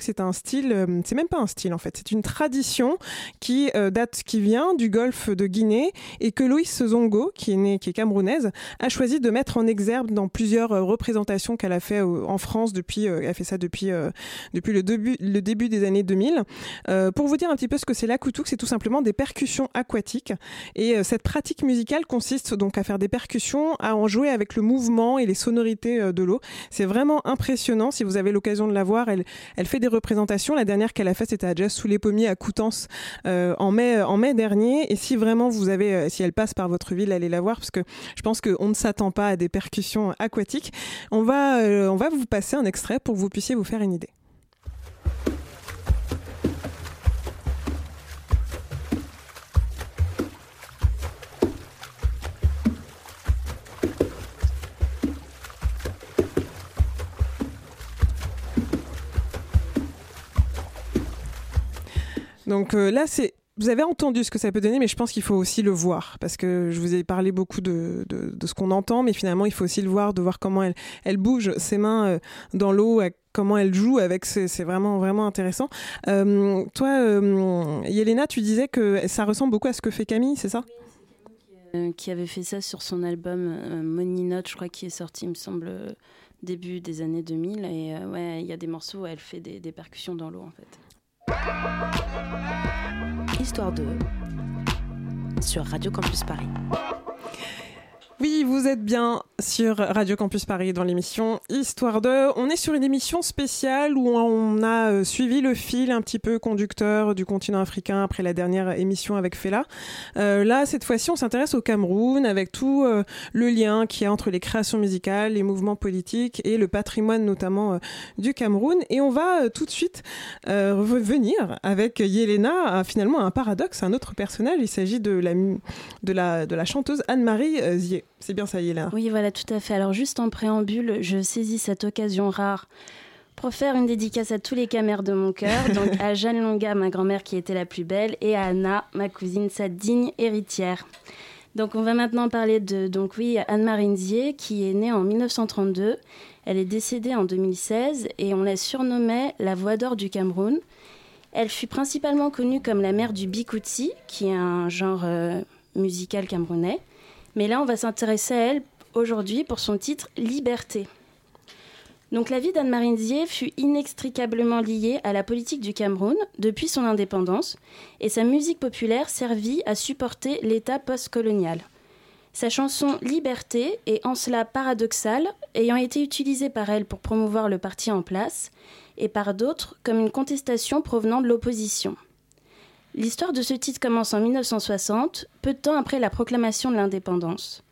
C'est un style, euh, c'est même pas un style en fait, c'est une tradition qui euh, date, qui vient du golfe de Guinée et que Loïs Zongo, qui est née, qui est camerounaise, a choisi de mettre en exergue dans plusieurs euh, représentations qu'elle a fait en France depuis, elle a fait ça depuis depuis le début le début des années 2000. Euh, pour vous dire un petit peu ce que c'est l'akoutouk, c'est tout simplement des percussions aquatiques et cette pratique musicale consiste donc à faire des percussions, à en jouer avec le mouvement et les sonorités de l'eau. C'est vraiment impressionnant. Si vous avez l'occasion de la voir, elle, elle fait des représentations. La dernière qu'elle a faite, c'était à Jazz sous les pommiers à Coutances euh, en mai en mai dernier. Et si vraiment vous avez, euh, si elle passe par votre ville, allez la voir parce que je pense qu'on ne s'attend pas à des percussions aquatiques. On va, euh, on va vous passer un extrait pour que vous puissiez vous faire une idée. Donc euh, là, c'est vous avez entendu ce que ça peut donner, mais je pense qu'il faut aussi le voir, parce que je vous ai parlé beaucoup de, de, ce qu'on entend, mais finalement, il faut aussi le voir, de voir comment elle, elle bouge ses mains euh, dans l'eau, comment elle joue avec, c'est vraiment, vraiment intéressant. Euh, toi, Yelena, tu disais que ça ressemble beaucoup à ce que fait Camille, c'est ça? Qui avait fait ça sur son album Money Note, je crois, qui est sorti, il me semble, début des années 2000. Et ouais, il y a des morceaux où elle fait des percussions dans l'eau, en fait. Histoire de sur Radio Campus Paris. Oui, vous êtes bien sur Radio Campus Paris dans l'émission Histoire de. On est sur une émission spéciale où on a euh, suivi le fil un petit peu conducteur du continent africain après la dernière émission avec Fela. Euh, là, cette fois-ci, on s'intéresse au Cameroun avec tout euh, le lien qu'il y a entre les créations musicales, les mouvements politiques et le patrimoine notamment du Cameroun. Et on va tout de suite revenir avec Yelena à finalement un paradoxe, un autre personnage. Il s'agit de la, de la, de la chanteuse Anne-Marie Zier. C'est bien ça, Yelena Oui, voilà, tout à fait. Alors, juste en préambule, je saisis cette occasion rare pour faire une dédicace à tous les camères de mon cœur, donc à Jeanne Longa, ma grand-mère qui était la plus belle, et à Anna, ma cousine, sa digne héritière. Donc, on va maintenant parler de, donc oui, Anne-Marie Ndiaye, qui est née en 1932. Elle est décédée en 2016 et on la surnommait la voix d'or du Cameroun. Elle fut principalement connue comme la mère du bikuti, qui est un genre euh, musical camerounais. Mais là, on va s'intéresser à elle aujourd'hui pour son titre Liberté. Donc la vie d'Anne-Marie fut inextricablement liée à la politique du Cameroun depuis son indépendance et sa musique populaire servit à supporter l'État postcolonial. Sa chanson Liberté est en cela paradoxale, ayant été utilisée par elle pour promouvoir le parti en place et par d'autres comme une contestation provenant de l'opposition. L'histoire de ce titre commence en 1960, peu de temps après la proclamation de l'indépendance.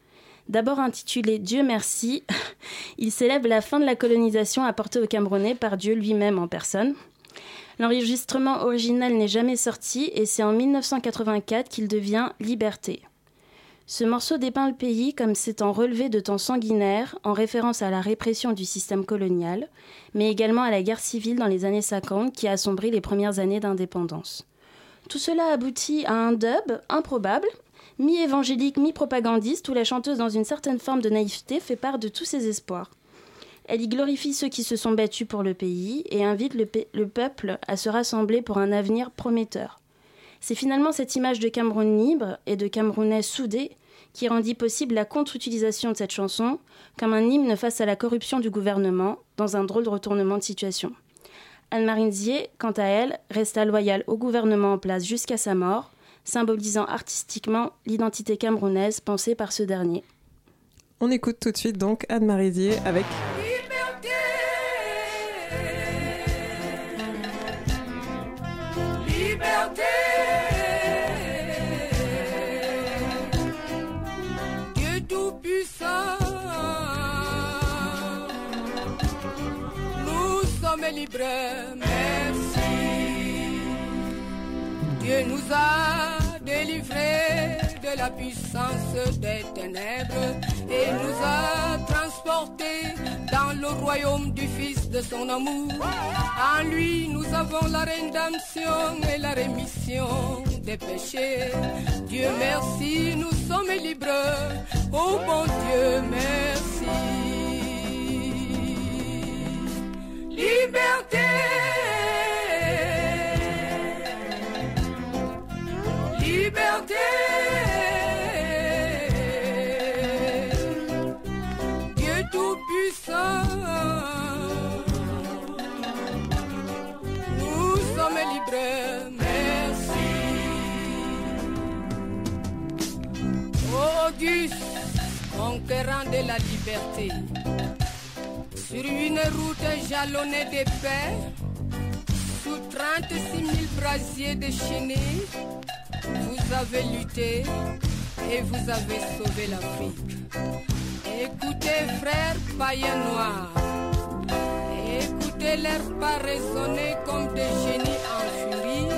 D'abord intitulé Dieu merci, il célèbre la fin de la colonisation apportée aux Camerounais par Dieu lui-même en personne. L'enregistrement original n'est jamais sorti et c'est en 1984 qu'il devient Liberté. Ce morceau dépeint le pays comme s'étant relevé de temps sanguinaires en référence à la répression du système colonial, mais également à la guerre civile dans les années 50 qui a assombri les premières années d'indépendance. Tout cela aboutit à un dub improbable, mi-évangélique, mi-propagandiste, où la chanteuse, dans une certaine forme de naïveté, fait part de tous ses espoirs. Elle y glorifie ceux qui se sont battus pour le pays et invite le, pe- le peuple à se rassembler pour un avenir prometteur. C'est finalement cette image de Cameroun libre et de Camerounais soudés qui rendit possible la contre-utilisation de cette chanson comme un hymne face à la corruption du gouvernement dans un drôle de retournement de situation. Anne-Marie quant à elle, resta loyale au gouvernement en place jusqu'à sa mort, symbolisant artistiquement l'identité camerounaise pensée par ce dernier. On écoute tout de suite donc Anne-Marie avec Dieu nous a délivrés de la puissance des ténèbres et nous a transportés dans le royaume du Fils de son amour. En lui, nous avons la rédemption et la rémission des péchés. Dieu merci, nous sommes libres. Oh bon Dieu, merci. Liberté. Liberté. Dieu Tout-Puissant, nous sommes libres, merci. Auguste, conquérant de la liberté, sur une route jalonnée de paix, sous 36 000 brasiers déchaînés, vous avez lutté et vous avez sauvé l'Afrique. Écoutez, frères païens noirs, écoutez l'air pas résonner comme des génies en furie,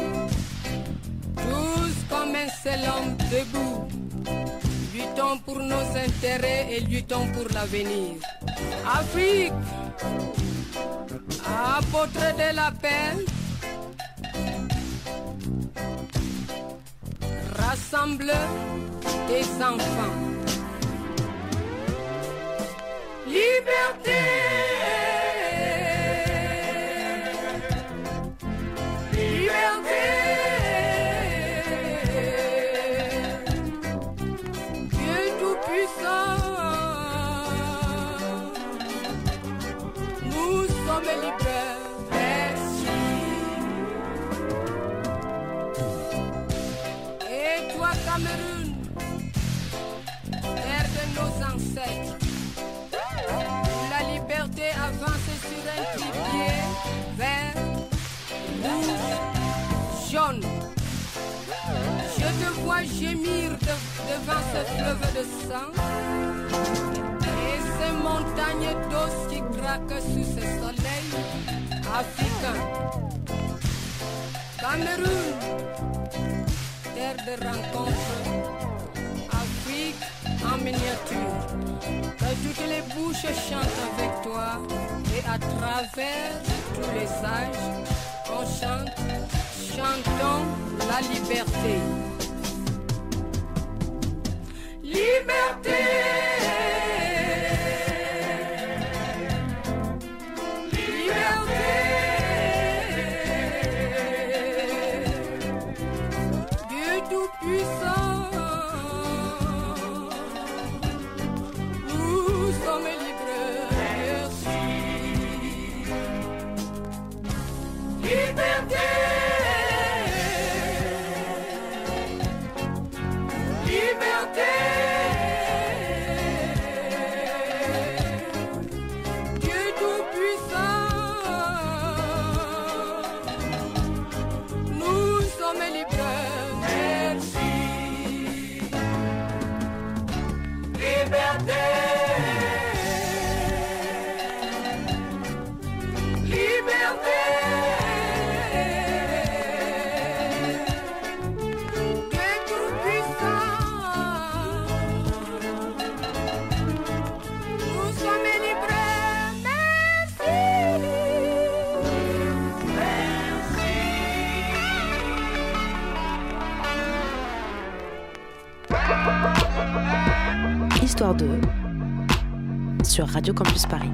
tous comme un seul homme debout. Luttons pour nos intérêts et luttons pour l'avenir. Afrique, apôtre de la paix, rassemble tes enfants. Liberté. Liberté. Devant ce fleuve de sang et ces montagnes d'os qui craquent sous ce soleil africain. Cameroun, terre de rencontre, Afrique en miniature. Que toutes les bouches chantent avec toi et à travers tous les âges, on chante, chantons la. Liberté. Liberté. Sur Radio Campus Paris.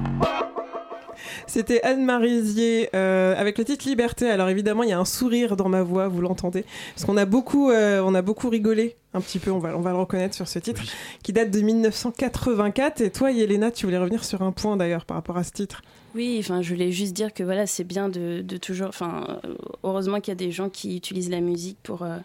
C'était Anne Marisier euh, avec le titre Liberté. Alors évidemment, il y a un sourire dans ma voix, vous l'entendez, parce qu'on a beaucoup, euh, on a beaucoup rigolé un petit peu. On va, on va le reconnaître sur ce titre qui date de 1984. Et toi, Yelena, tu voulais revenir sur un point d'ailleurs par rapport à ce titre. Oui, enfin, je voulais juste dire que voilà, c'est bien de, de toujours. Enfin, heureusement qu'il y a des gens qui utilisent la musique pour. euh,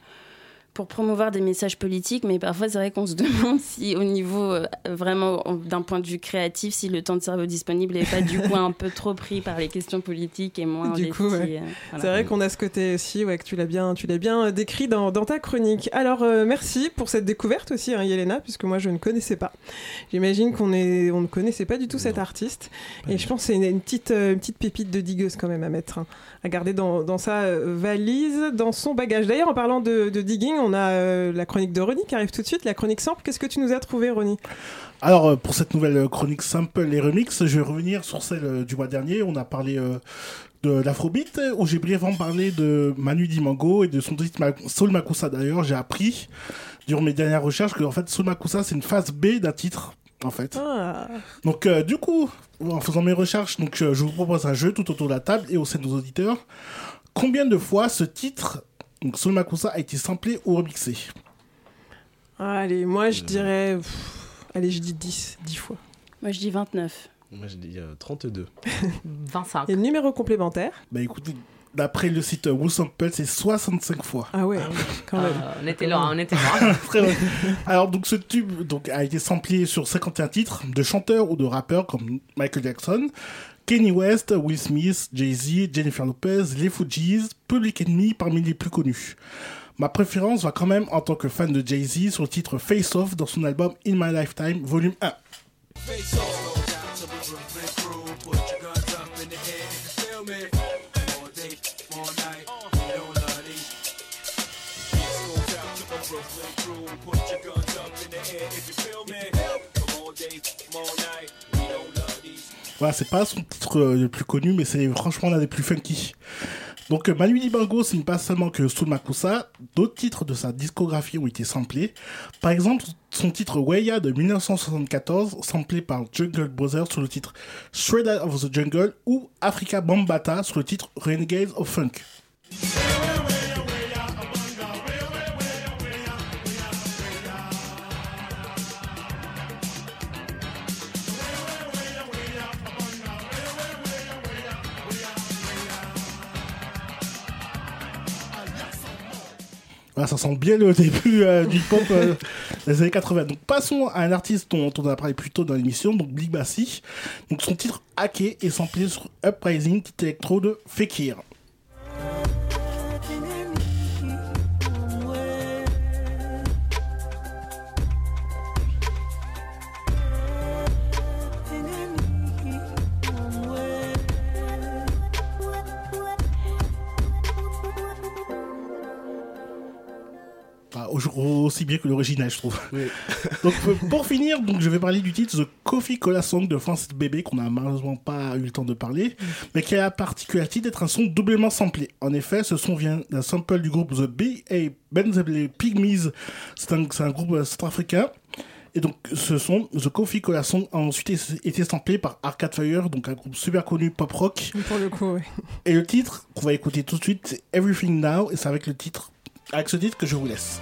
pour promouvoir des messages politiques, mais parfois c'est vrai qu'on se demande si au niveau euh, vraiment en- d'un point de vue créatif, si le temps de cerveau disponible n'est pas du coup un peu trop pris par les questions politiques et moins Du investi, coup, ouais. euh, voilà. c'est vrai qu'on a ce côté aussi, ouais, que tu l'as bien, tu l'as bien euh, décrit dans, dans ta chronique. Alors euh, merci pour cette découverte aussi, hein, Yelena, puisque moi je ne connaissais pas. J'imagine qu'on est, on ne connaissait pas du tout cet artiste, et je pense que c'est une, une petite, une petite pépite de digueuse quand même à mettre, hein, à garder dans, dans sa valise, dans son bagage. D'ailleurs, en parlant de, de digging, on a euh, la chronique de Ronnie qui arrive tout de suite, la chronique simple. Qu'est-ce que tu nous as trouvé, Ronnie? Alors, euh, pour cette nouvelle euh, chronique simple et remix, je vais revenir sur celle du mois dernier. On a parlé euh, de l'afrobeat, où j'ai brièvement parlé de Manu Dimango et de son titre Soul Makusa. D'ailleurs, j'ai appris, durant mes dernières recherches, que en fait, Soul Makusa, c'est une phase B d'un titre, en fait. Ah. Donc, euh, du coup, en faisant mes recherches, donc, je vous propose un jeu tout autour de la table et au sein de nos auditeurs. Combien de fois ce titre, donc Soul Makusa, a été samplé ou remixé Allez, moi je dirais, pff, allez, je dis 10, 10 fois. Moi je dis 29. Moi, je dis euh, 32. 25. Et le numéro complémentaire Bah écoutez, d'après le site Who Sample, c'est 65 fois. Ah ouais, quand même. Euh, on était loin, on était loin. Très bien. Alors donc ce tube donc, a été samplé sur 51 titres de chanteurs ou de rappeurs comme Michael Jackson, Kanye West, Will Smith, Jay-Z, Jennifer Lopez, les Fugees, Public Enemy parmi les plus connus. Ma préférence va quand même en tant que fan de Jay-Z sur le titre Face Off dans son album In My Lifetime volume 1. Voilà, c'est pas son titre euh, le plus connu, mais c'est franchement l'un des plus funky. Donc, euh, Manu Dibango signe pas seulement que Soul Makusa, d'autres titres de sa discographie ont été samplés. Par exemple, son titre Weya de 1974, samplé par Jungle Brothers sur le titre Out of the Jungle, ou Africa Bambata sur le titre Renegades of Funk. Ça sent bien le début euh, du pop euh, des années 80. Donc passons à un artiste dont on a parlé plus tôt dans l'émission, donc Big Bassi. Donc son titre Hacké est samplé sur Uprising, titre électro de Fekir. Aussi bien que l'original, je trouve. donc euh, pour finir, donc je vais parler du titre The Coffee Cola Song de Francis Bébé qu'on n'a malheureusement pas eu le temps de parler, mais qui a la particularité d'être un son doublement samplé. En effet, ce son vient d'un sample du groupe The B.A. Benzable Pygmies. C'est un, un groupe euh, centrafricain. Et donc, ce son, The Coffee Cola Song, a ensuite été samplé par Arcade Fire, donc un groupe super connu pop rock. Pour le coup, ouais. Et le titre qu'on va écouter tout de suite, c'est Everything Now, et c'est avec le titre, avec ce titre que je vous laisse.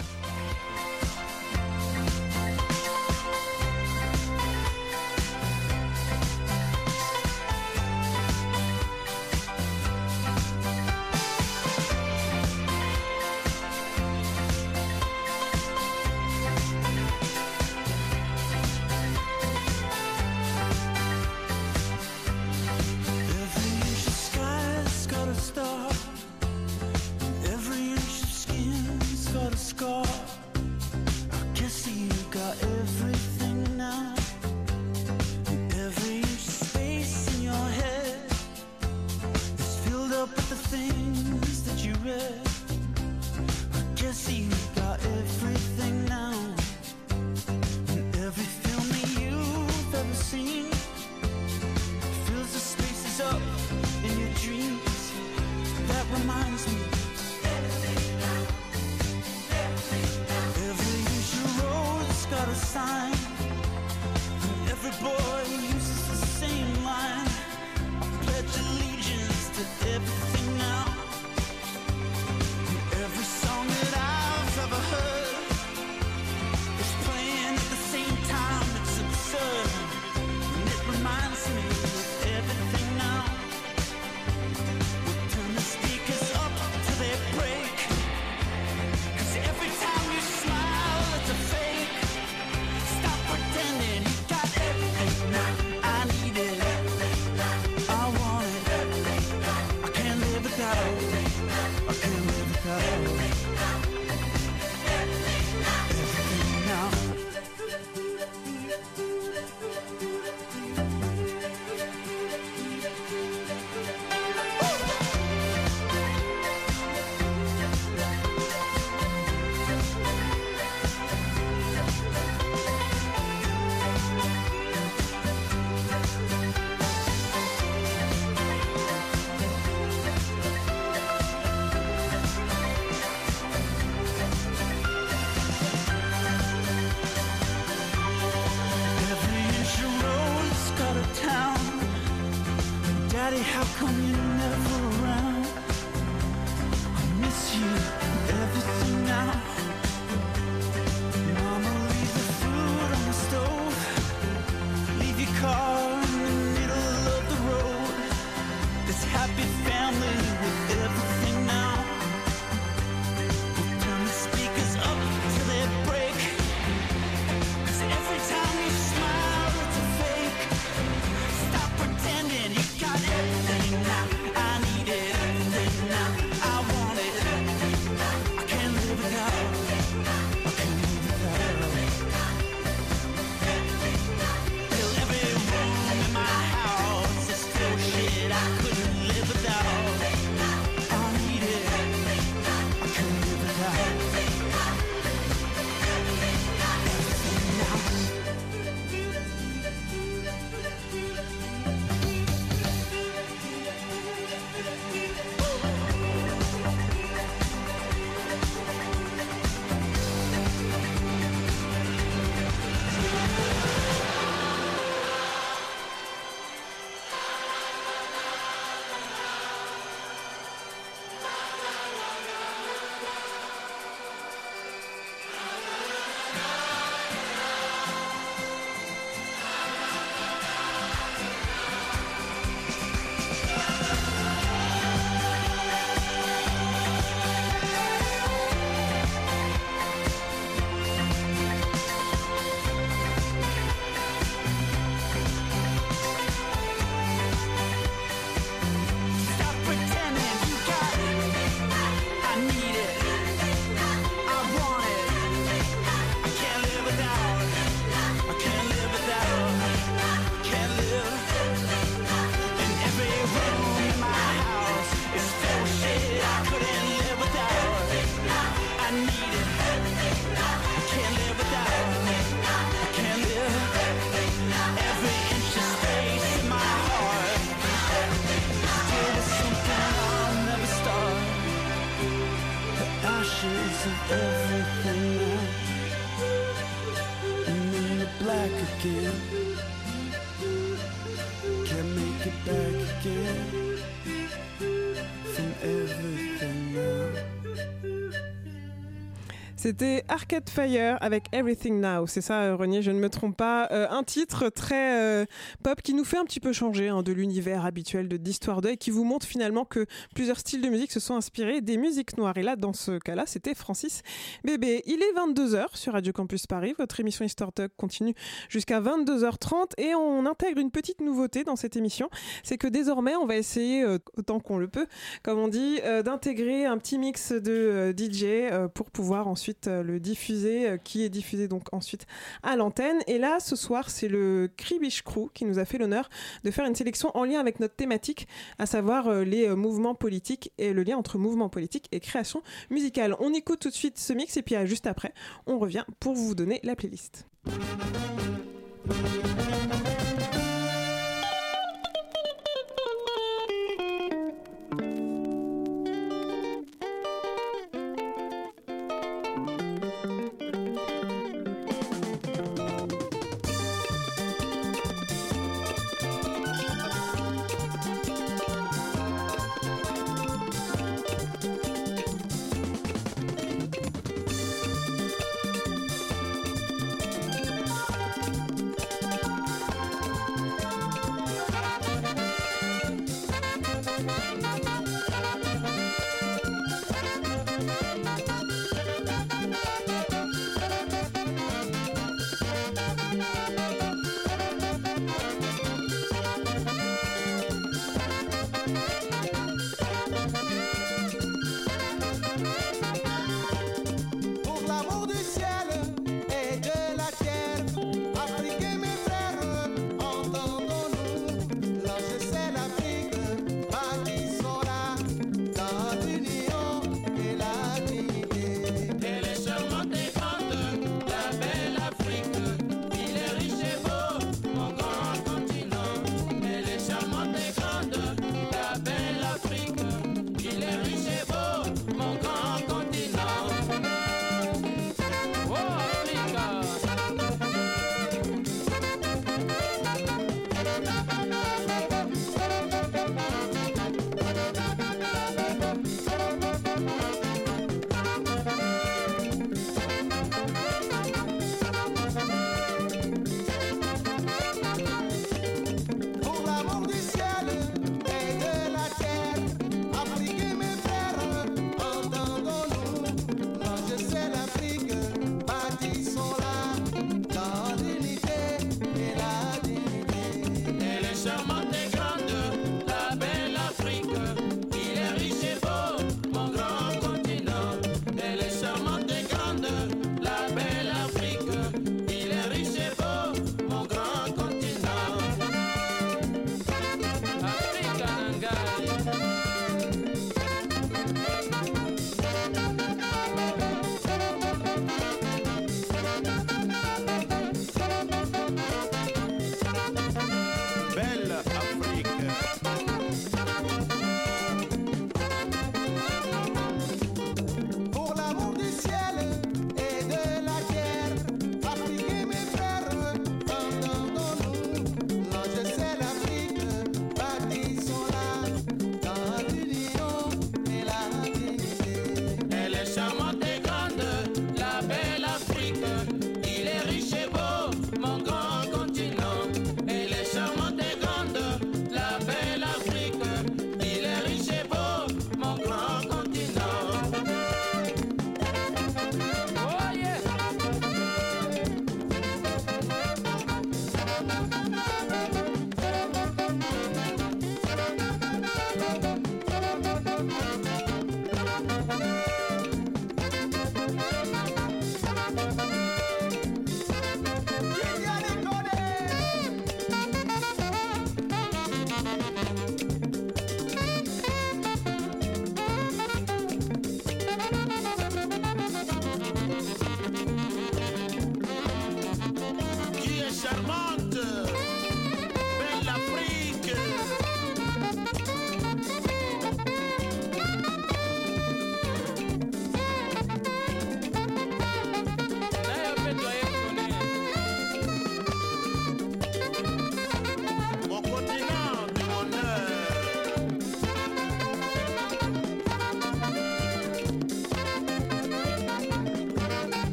C'était Arcade Fire avec Everything Now. C'est ça, euh, Renier, je ne me trompe pas. Euh, un titre très euh, pop qui nous fait un petit peu changer hein, de l'univers habituel de d'Histoire 2 et qui vous montre finalement que plusieurs styles de musique se sont inspirés des musiques noires. Et là, dans ce cas-là, c'était Francis Bébé. Il est 22h sur Radio Campus Paris. Votre émission Histoire Talk continue jusqu'à 22h30 et on intègre une petite nouveauté dans cette émission. C'est que désormais, on va essayer, euh, autant qu'on le peut, comme on dit, euh, d'intégrer un petit mix de euh, DJ pour pouvoir ensuite le diffuser, qui est diffusé donc ensuite à l'antenne. Et là, ce soir, c'est le Kribish Crew qui nous a fait l'honneur de faire une sélection en lien avec notre thématique, à savoir euh, les euh, mouvements politiques et le lien entre mouvement politique et création musicale. On écoute tout de suite ce mix et puis euh, juste après, on revient pour vous donner la playlist.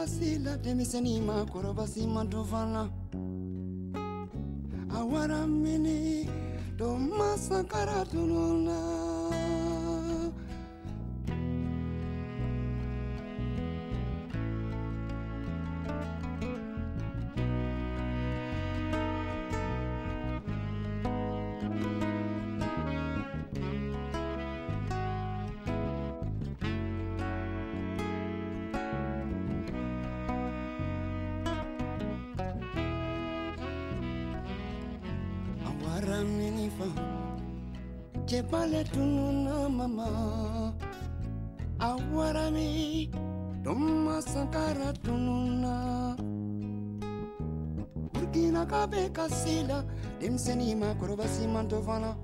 rasila denmisɛnnin ma kɔrɔbasi ma dɔ fana aminifa jebale tununa mama. Awarami tuma sankara tununa burkina kabe kasila. Demseni makorobasi mantofana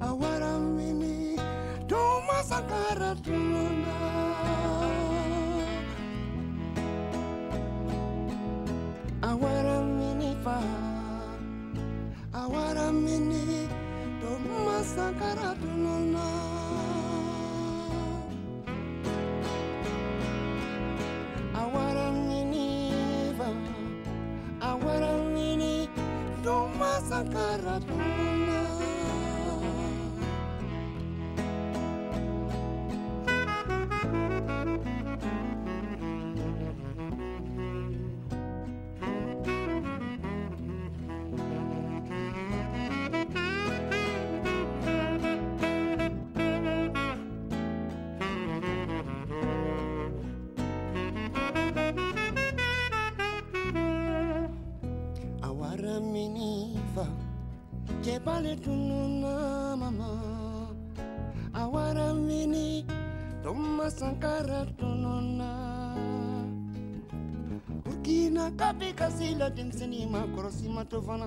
awaramini tuma sankara tununa kara tonona burkina kasila denmisɛni ma kɔrɔsima to Matovana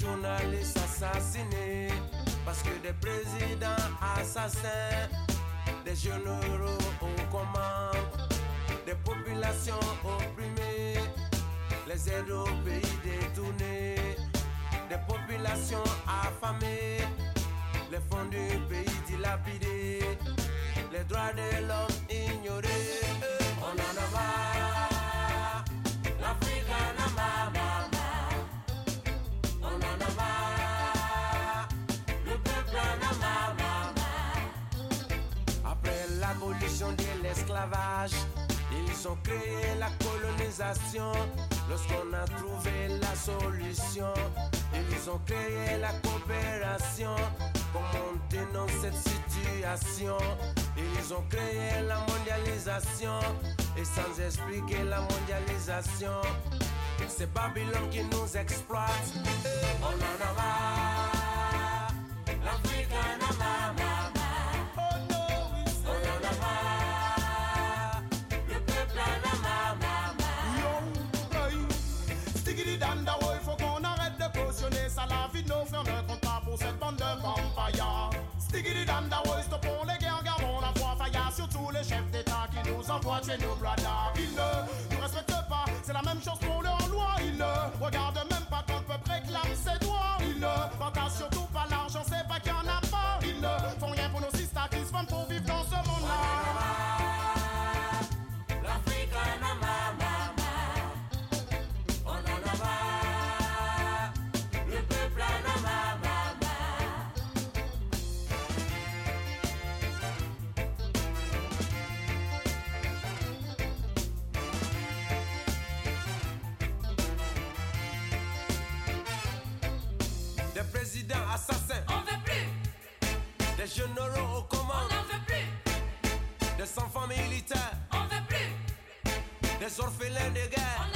Journalistes assassinés parce que des présidents assassins, des généraux aux commandes, des populations opprimées, les aides pays détournés, des populations affamées, les fonds du pays dilapidés, les droits de l'homme ignorés. On en a marre, ils ont créé la colonisation. Lorsqu'on a trouvé la solution, ils ont créé la coopération pour monter dans cette situation. Ils ont créé la mondialisation et sans expliquer la mondialisation. C'est Babylone qui nous exploite. On en a marre. Danda, ouais, stoppons les guerres, gardons la foi. Failla surtout les chefs d'État qui nous envoient chez nos brothers. Ils ne nous respectent pas, c'est la même chose pour leur loi. Ils ne regardent généraux aux commandes. On veut plus. Des enfants militaires. On veut plus. Des orphelins de guerre. On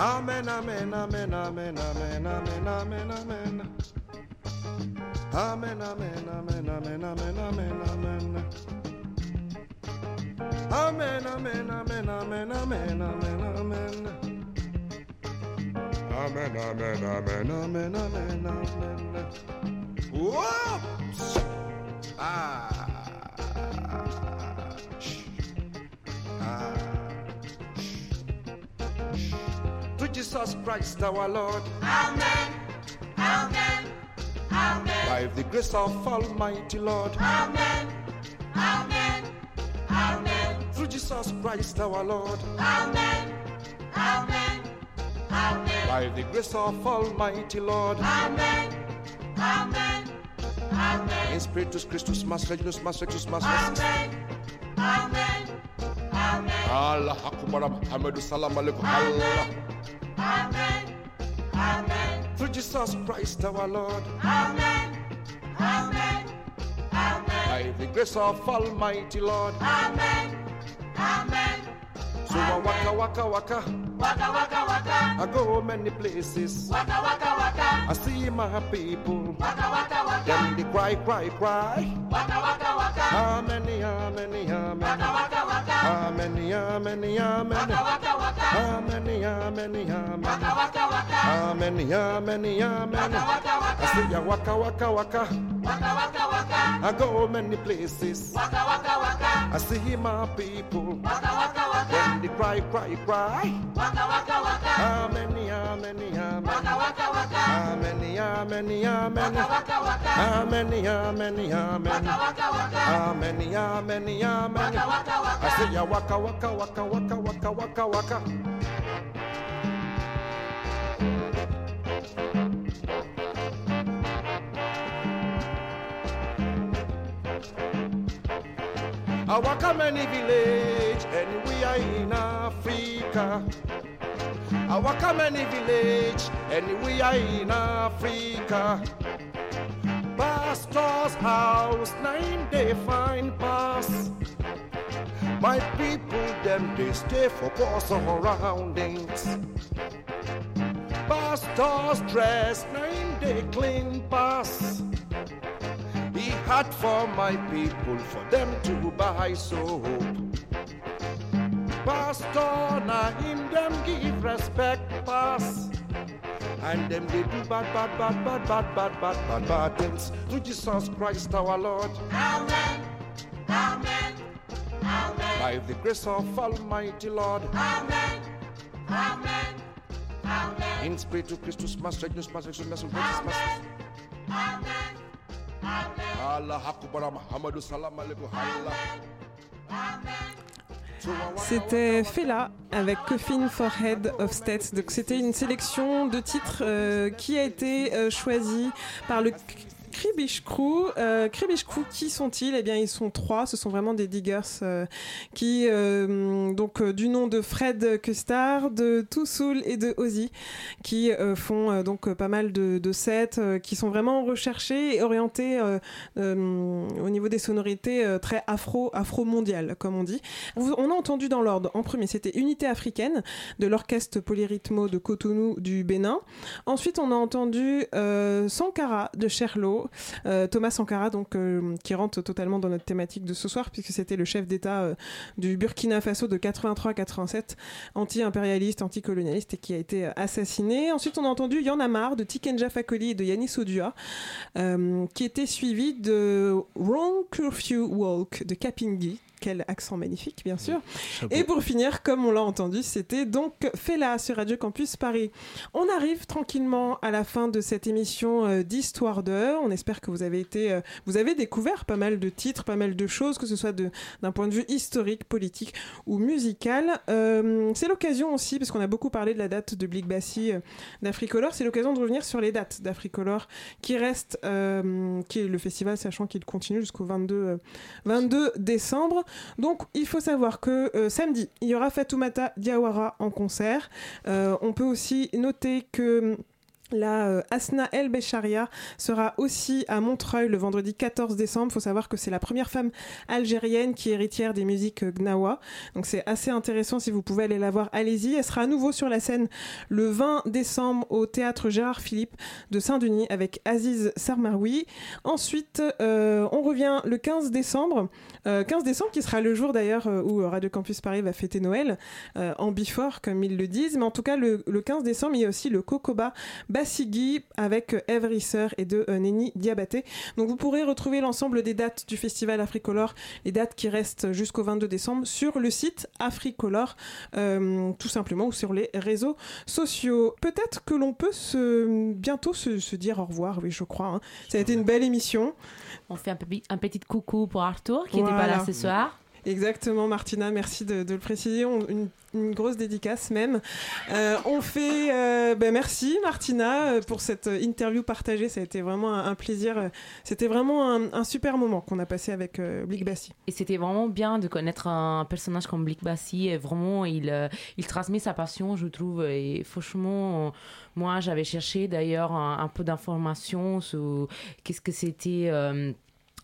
Amen, amen, amen, amen, amen, amen, amen, amen. Amen, amen, amen, amen, amen, amen, amen. Amen, amen, amen, amen, amen, amen, amen. Amen, amen, amen, amen, amen, amen. Whoa! Jesus Christ our Lord. Amen. Amen. Amen. By the grace of Almighty Lord. Amen. Amen. Amen. Through Jesus Christ our Lord. Amen. Amen. Amen. By the grace of Almighty Lord. Amen. Amen. Amen. In Spiritus Christus, Master Jesus, Master Jesus, Master Amen. Amen. Amen. Allah Akbar, Muhammadu Salam Alaikum. Allah. Amen. Amen. Through Jesus Christ our Lord. Amen. Amen. Amen. By the grace of Almighty Lord. Amen. Amen. So I waka waka waka. Waka waka waka. I go many places. Waka waka waka. I see my people. Waka waka waka. Them they cry cry cry. Waka waka waka. Amen amen amen. Waka waka. Amen amen amen. Waka waka waka. Amen amen amen. Waka waka waka. Amen amen amen. Waka waka waka. I see ya waka waka waka. Waka waka waka. I go many places. Waka waka waka. I see my people. Waka waka Them they cry cry cry. Waka waka waka. Amen amen amen. Waka waka waka. Amen amen amen. Waka waka waka. Amen amen amen. Waka waka waka. Amen amen amen. Waka waka waka. I say ya waka waka waka waka waka waka waka. I walk a many village and we are in Africa. I walk a many village and we are in Africa. Pastor's house, nine day fine pass. My people, them they stay for poor surroundings. Pastor's dress, nine day clean pass. He had for my people, for them to buy soap. Pastor, now him them give respect pass. And them they do bad, bad, bad, bad, bad, bad, bad, bad, bad things. Through Jesus Christ our Lord. Amen. Amen. Amen. By the grace of Almighty Lord. Amen. Amen. Amen. In spirit to Christus, Master, Master, Master, Master, Master, Master. Amen. C'était Fela avec Coffin for Head of State. C'était une sélection de titres euh, qui a été euh, choisie par le Kribish Crew. Euh, Crew, qui sont-ils? Eh bien, ils sont trois. Ce sont vraiment des diggers euh, qui, euh, donc, du nom de Fred Custard, de Toussoul et de Ozzy, qui font donc pas mal de, sets qui sont vraiment recherchés et orientés au niveau des sonorités très afro, afro-mondial, comme on dit. On a entendu dans l'ordre. En premier, c'était Unité africaine de l'orchestre Polyrythmo de Cotonou du Bénin. Ensuite, on a entendu Sankara de Cherlo, euh, Thomas Sankara, donc euh, qui rentre totalement dans notre thématique de ce soir, puisque c'était le chef d'État euh, du Burkina Faso de 83 à 87, anti-impérialiste, anticolonialiste, et qui a été assassiné. Ensuite, on a entendu Y'en a marre de Tikenja Fakoli et de Yanis Odua, qui était suivi de Wrong Curfew Walk de Kapingi. Quel accent magnifique, bien sûr. Chapeau. Et pour finir, comme on l'a entendu, c'était donc Fela sur Radio Campus Paris. On arrive tranquillement à la fin de cette émission euh, d'Histoire d'heure. On espère que vous avez été, euh, vous avez découvert pas mal de titres, pas mal de choses, que ce soit d'un point de vue historique, politique ou musical. Euh, c'est l'occasion aussi, parce qu'on a beaucoup parlé de la date de Blig Bassi d'Africolor, c'est l'occasion de revenir sur les dates d'Africolor qui reste, euh, qui est le festival, sachant qu'il continue jusqu'au 22, euh, 22 décembre. Donc, il faut savoir que euh, samedi, il y aura Fatoumata Diawara en concert. Euh, on peut aussi noter que La euh, Asna El Becharia sera aussi à Montreuil le vendredi 14 décembre. Il faut savoir que c'est la première femme algérienne qui est héritière des musiques gnawa. Donc c'est assez intéressant si vous pouvez aller la voir, allez-y. Elle sera à nouveau sur la scène le 20 décembre au théâtre Gérard Philippe de Saint-Denis avec Aziz Sarmaroui. Ensuite, on revient le 15 décembre. Euh, 15 décembre qui sera le jour d'ailleurs euh, où Radio Campus Paris va fêter Noël euh, en before comme ils le disent. Mais en tout cas, le, le 15 décembre, il y a aussi le Kokoba Bassigi avec euh, Eve Risser et de euh, Nenny Diabaté. Donc vous pourrez retrouver l'ensemble des dates du festival Africolor, les dates qui restent jusqu'au 22 décembre sur le site Africolor, euh, tout simplement, ou sur les réseaux sociaux. Peut-être que l'on peut bientôt se, se dire au revoir, oui, je crois. hein. Ça a été une belle émission. On fait un, petit- un petit coucou pour Arthur qui n'était pas là ce soir. Exactement, Martina, merci de, le préciser. Une, grosse dédicace même. Euh, on fait. euh, ben, merci, Martina, euh, pour cette interview partagée. Ça a été vraiment un, plaisir. C'était vraiment un, super moment qu'on a passé avec euh, Blick Bassi. Et c'était vraiment bien de connaître un personnage comme Blick Bassi. Et vraiment, il, transmet sa passion, je trouve. Et franchement, moi, j'avais cherché d'ailleurs un, un peu d'informations sur qu'est-ce que c'était.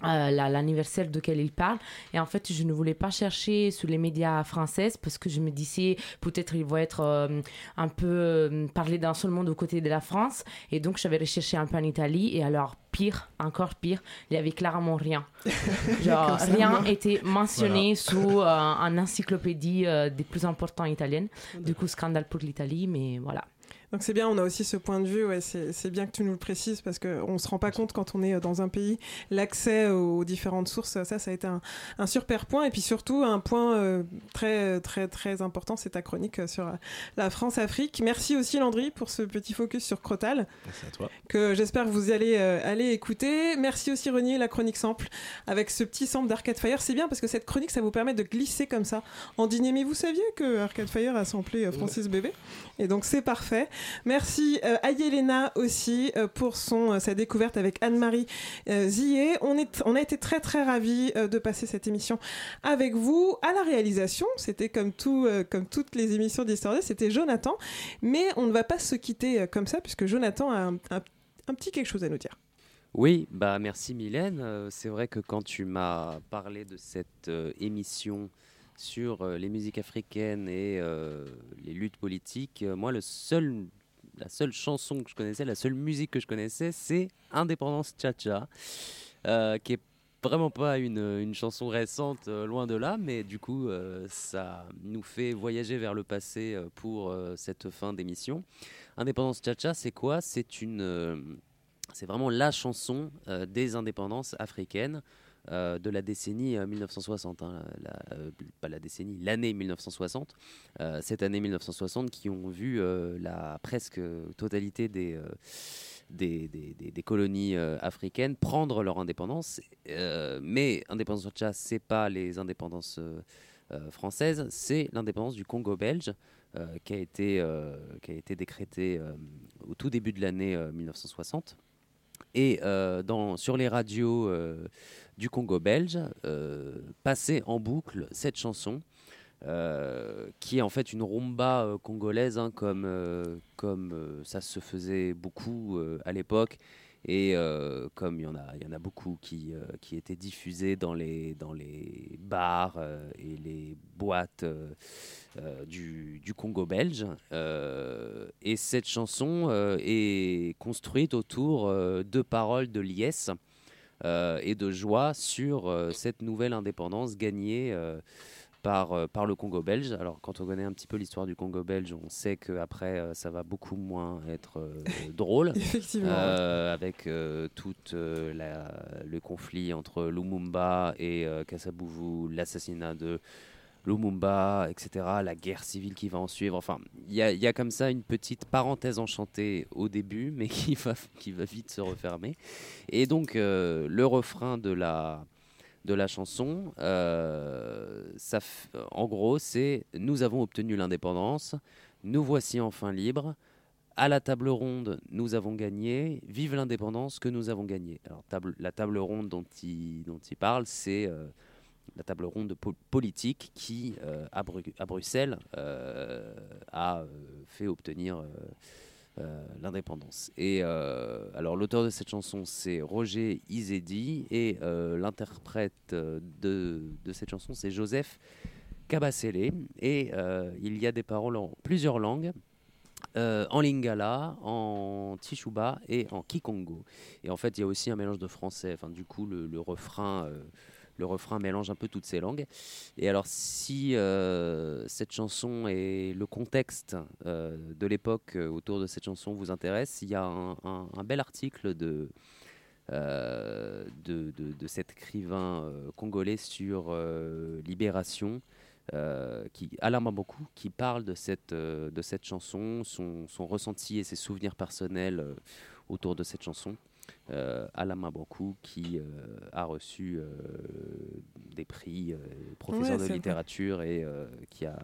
Euh, la- l'anniversaire duquel il parle. Et en fait je ne voulais pas chercher sur les médias français parce que je me disais peut-être il va être euh, un peu euh, parlé d'un seul monde au côté de la France. Et donc j'avais recherché un peu en Italie. Et alors pire encore pire il y avait clairement rien. Genre ça, rien non. était mentionné Voilà. sous euh, un encyclopédie euh, des plus importants italiennes. Du coup scandale pour l'Italie mais voilà Donc c'est bien, on a aussi ce point de vue, ouais, c'est bien que tu nous le précises parce qu'on ne se rend pas compte quand on est euh, dans un pays, l'accès aux différentes sources, ça, ça a été un, un super point. Et puis surtout, un point euh, très, très, très important, c'est ta chronique euh, sur euh, la France-Afrique. Merci aussi Landry pour ce petit focus sur Crotal Merci à toi. que j'espère que vous allez euh, aller écouter. Merci aussi Renier, la chronique sample, avec ce petit sample d'Arcade Fire. C'est bien parce que cette chronique, ça vous permet de glisser comme ça en dîner. Mais vous saviez que Arcade Fire a samplé euh, Francis Bébé? Et donc c'est parfait. Merci euh, à Yelena aussi euh, pour son, euh, sa découverte avec Anne-Marie Zillet. On, est, on a été très très ravis de passer cette émission avec vous. À la réalisation, c'était comme, tout, comme toutes les émissions d'Histoire c'était Jonathan. Mais on ne va pas se quitter comme ça puisque Jonathan a un, petit quelque chose à nous dire. Oui, bah merci Mylène. C'est vrai que quand tu m'as parlé de cette émission sur euh, les musiques africaines et euh, les luttes politiques, euh, moi la seule chanson que je connaissais, la seule musique que je connaissais, c'est Indépendance Cha-Cha, qui est vraiment pas une, chanson récente, loin de là, mais du coup ça nous fait voyager vers le passé pour cette fin d'émission. Indépendance Cha-Cha, c'est quoi? C'est une c'est vraiment la chanson des indépendances africaines euh, de la décennie euh, 1960. hein, la- euh, pas la décennie, l'année 1960. Euh, cette année 1960 qui ont vu euh, la presque totalité des, euh, des, des- colonies euh, africaines prendre leur indépendance. Euh, mais indépendance de Tchad, c'est pas les indépendances euh, euh, françaises, c'est l'indépendance du Congo belge. euh, qui, a été, euh, qui a été décrétée euh, au tout début de l'année euh, 1960. Et euh, dans, sur les radios euh, du Congo belge, euh, passait en boucle cette chanson, euh, qui est en fait une rumba euh, congolaise, hein, comme, comme ça se faisait beaucoup à l'époque, et comme il y, en a, y en a beaucoup qui, qui étaient diffusés dans les, dans les bars et les boîtes du, du Congo belge. Et cette chanson est construite autour de paroles de liesse et de joie sur euh, cette nouvelle indépendance gagnée euh, par, euh, par le Congo belge. Alors quand on connaît un petit peu l'histoire du Congo belge, on sait qu'après euh, ça va beaucoup moins être euh, drôle. Effectivement, Euh, avec euh, tout euh, la- le conflit entre Lumumba et euh, Kassabouvou, l'assassinat de Lumumba, etc., la guerre civile qui va en suivre. Enfin, il y a, comme ça une petite parenthèse enchantée au début, mais qui va, qui va vite se refermer. Et donc, euh, le refrain de la, de la chanson, euh, ça, en gros, c'est Nous avons obtenu l'indépendance, nous voici enfin libres. À la table ronde, nous avons gagné. Vive l'indépendance que nous avons gagnée. Alors, la table ronde dont il, dont il parle, c'est euh, la table ronde po- politique qui, euh, à, Bru- à Bruxelles, euh, a euh, fait obtenir l'indépendance. Et alors l'auteur de cette chanson, c'est Roger Izedi, et l'interprète de, cette chanson, c'est Joseph Kabasele. Et il y a des paroles en plusieurs langues. en lingala, en tishuba et en kikongo. Et en fait, il y a aussi un mélange de français. Enfin, du coup, le, refrain, le refrain mélange un peu toutes ces langues. Et alors, si euh, cette chanson et le contexte euh, de l'époque euh, autour de cette chanson vous intéresse, il y a un, bel article de, de, cet écrivain congolais sur Libération, qui, Alain Maboku, qui parle de cette, de cette chanson, son, ressenti et ses souvenirs personnels autour de cette chanson. Euh, Alain Maboku, qui euh, a reçu euh, des prix, euh, professeur Ouais, de vrai. littérature et euh, qui a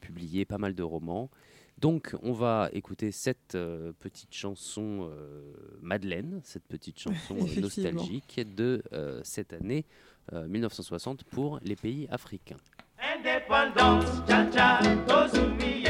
publié pas mal de romans. Donc, on va écouter cette euh, petite chanson euh, Madeleine, cette petite chanson nostalgique de euh, cette année euh, 1960 pour les pays africains. Indépendance, cha cha, tozumi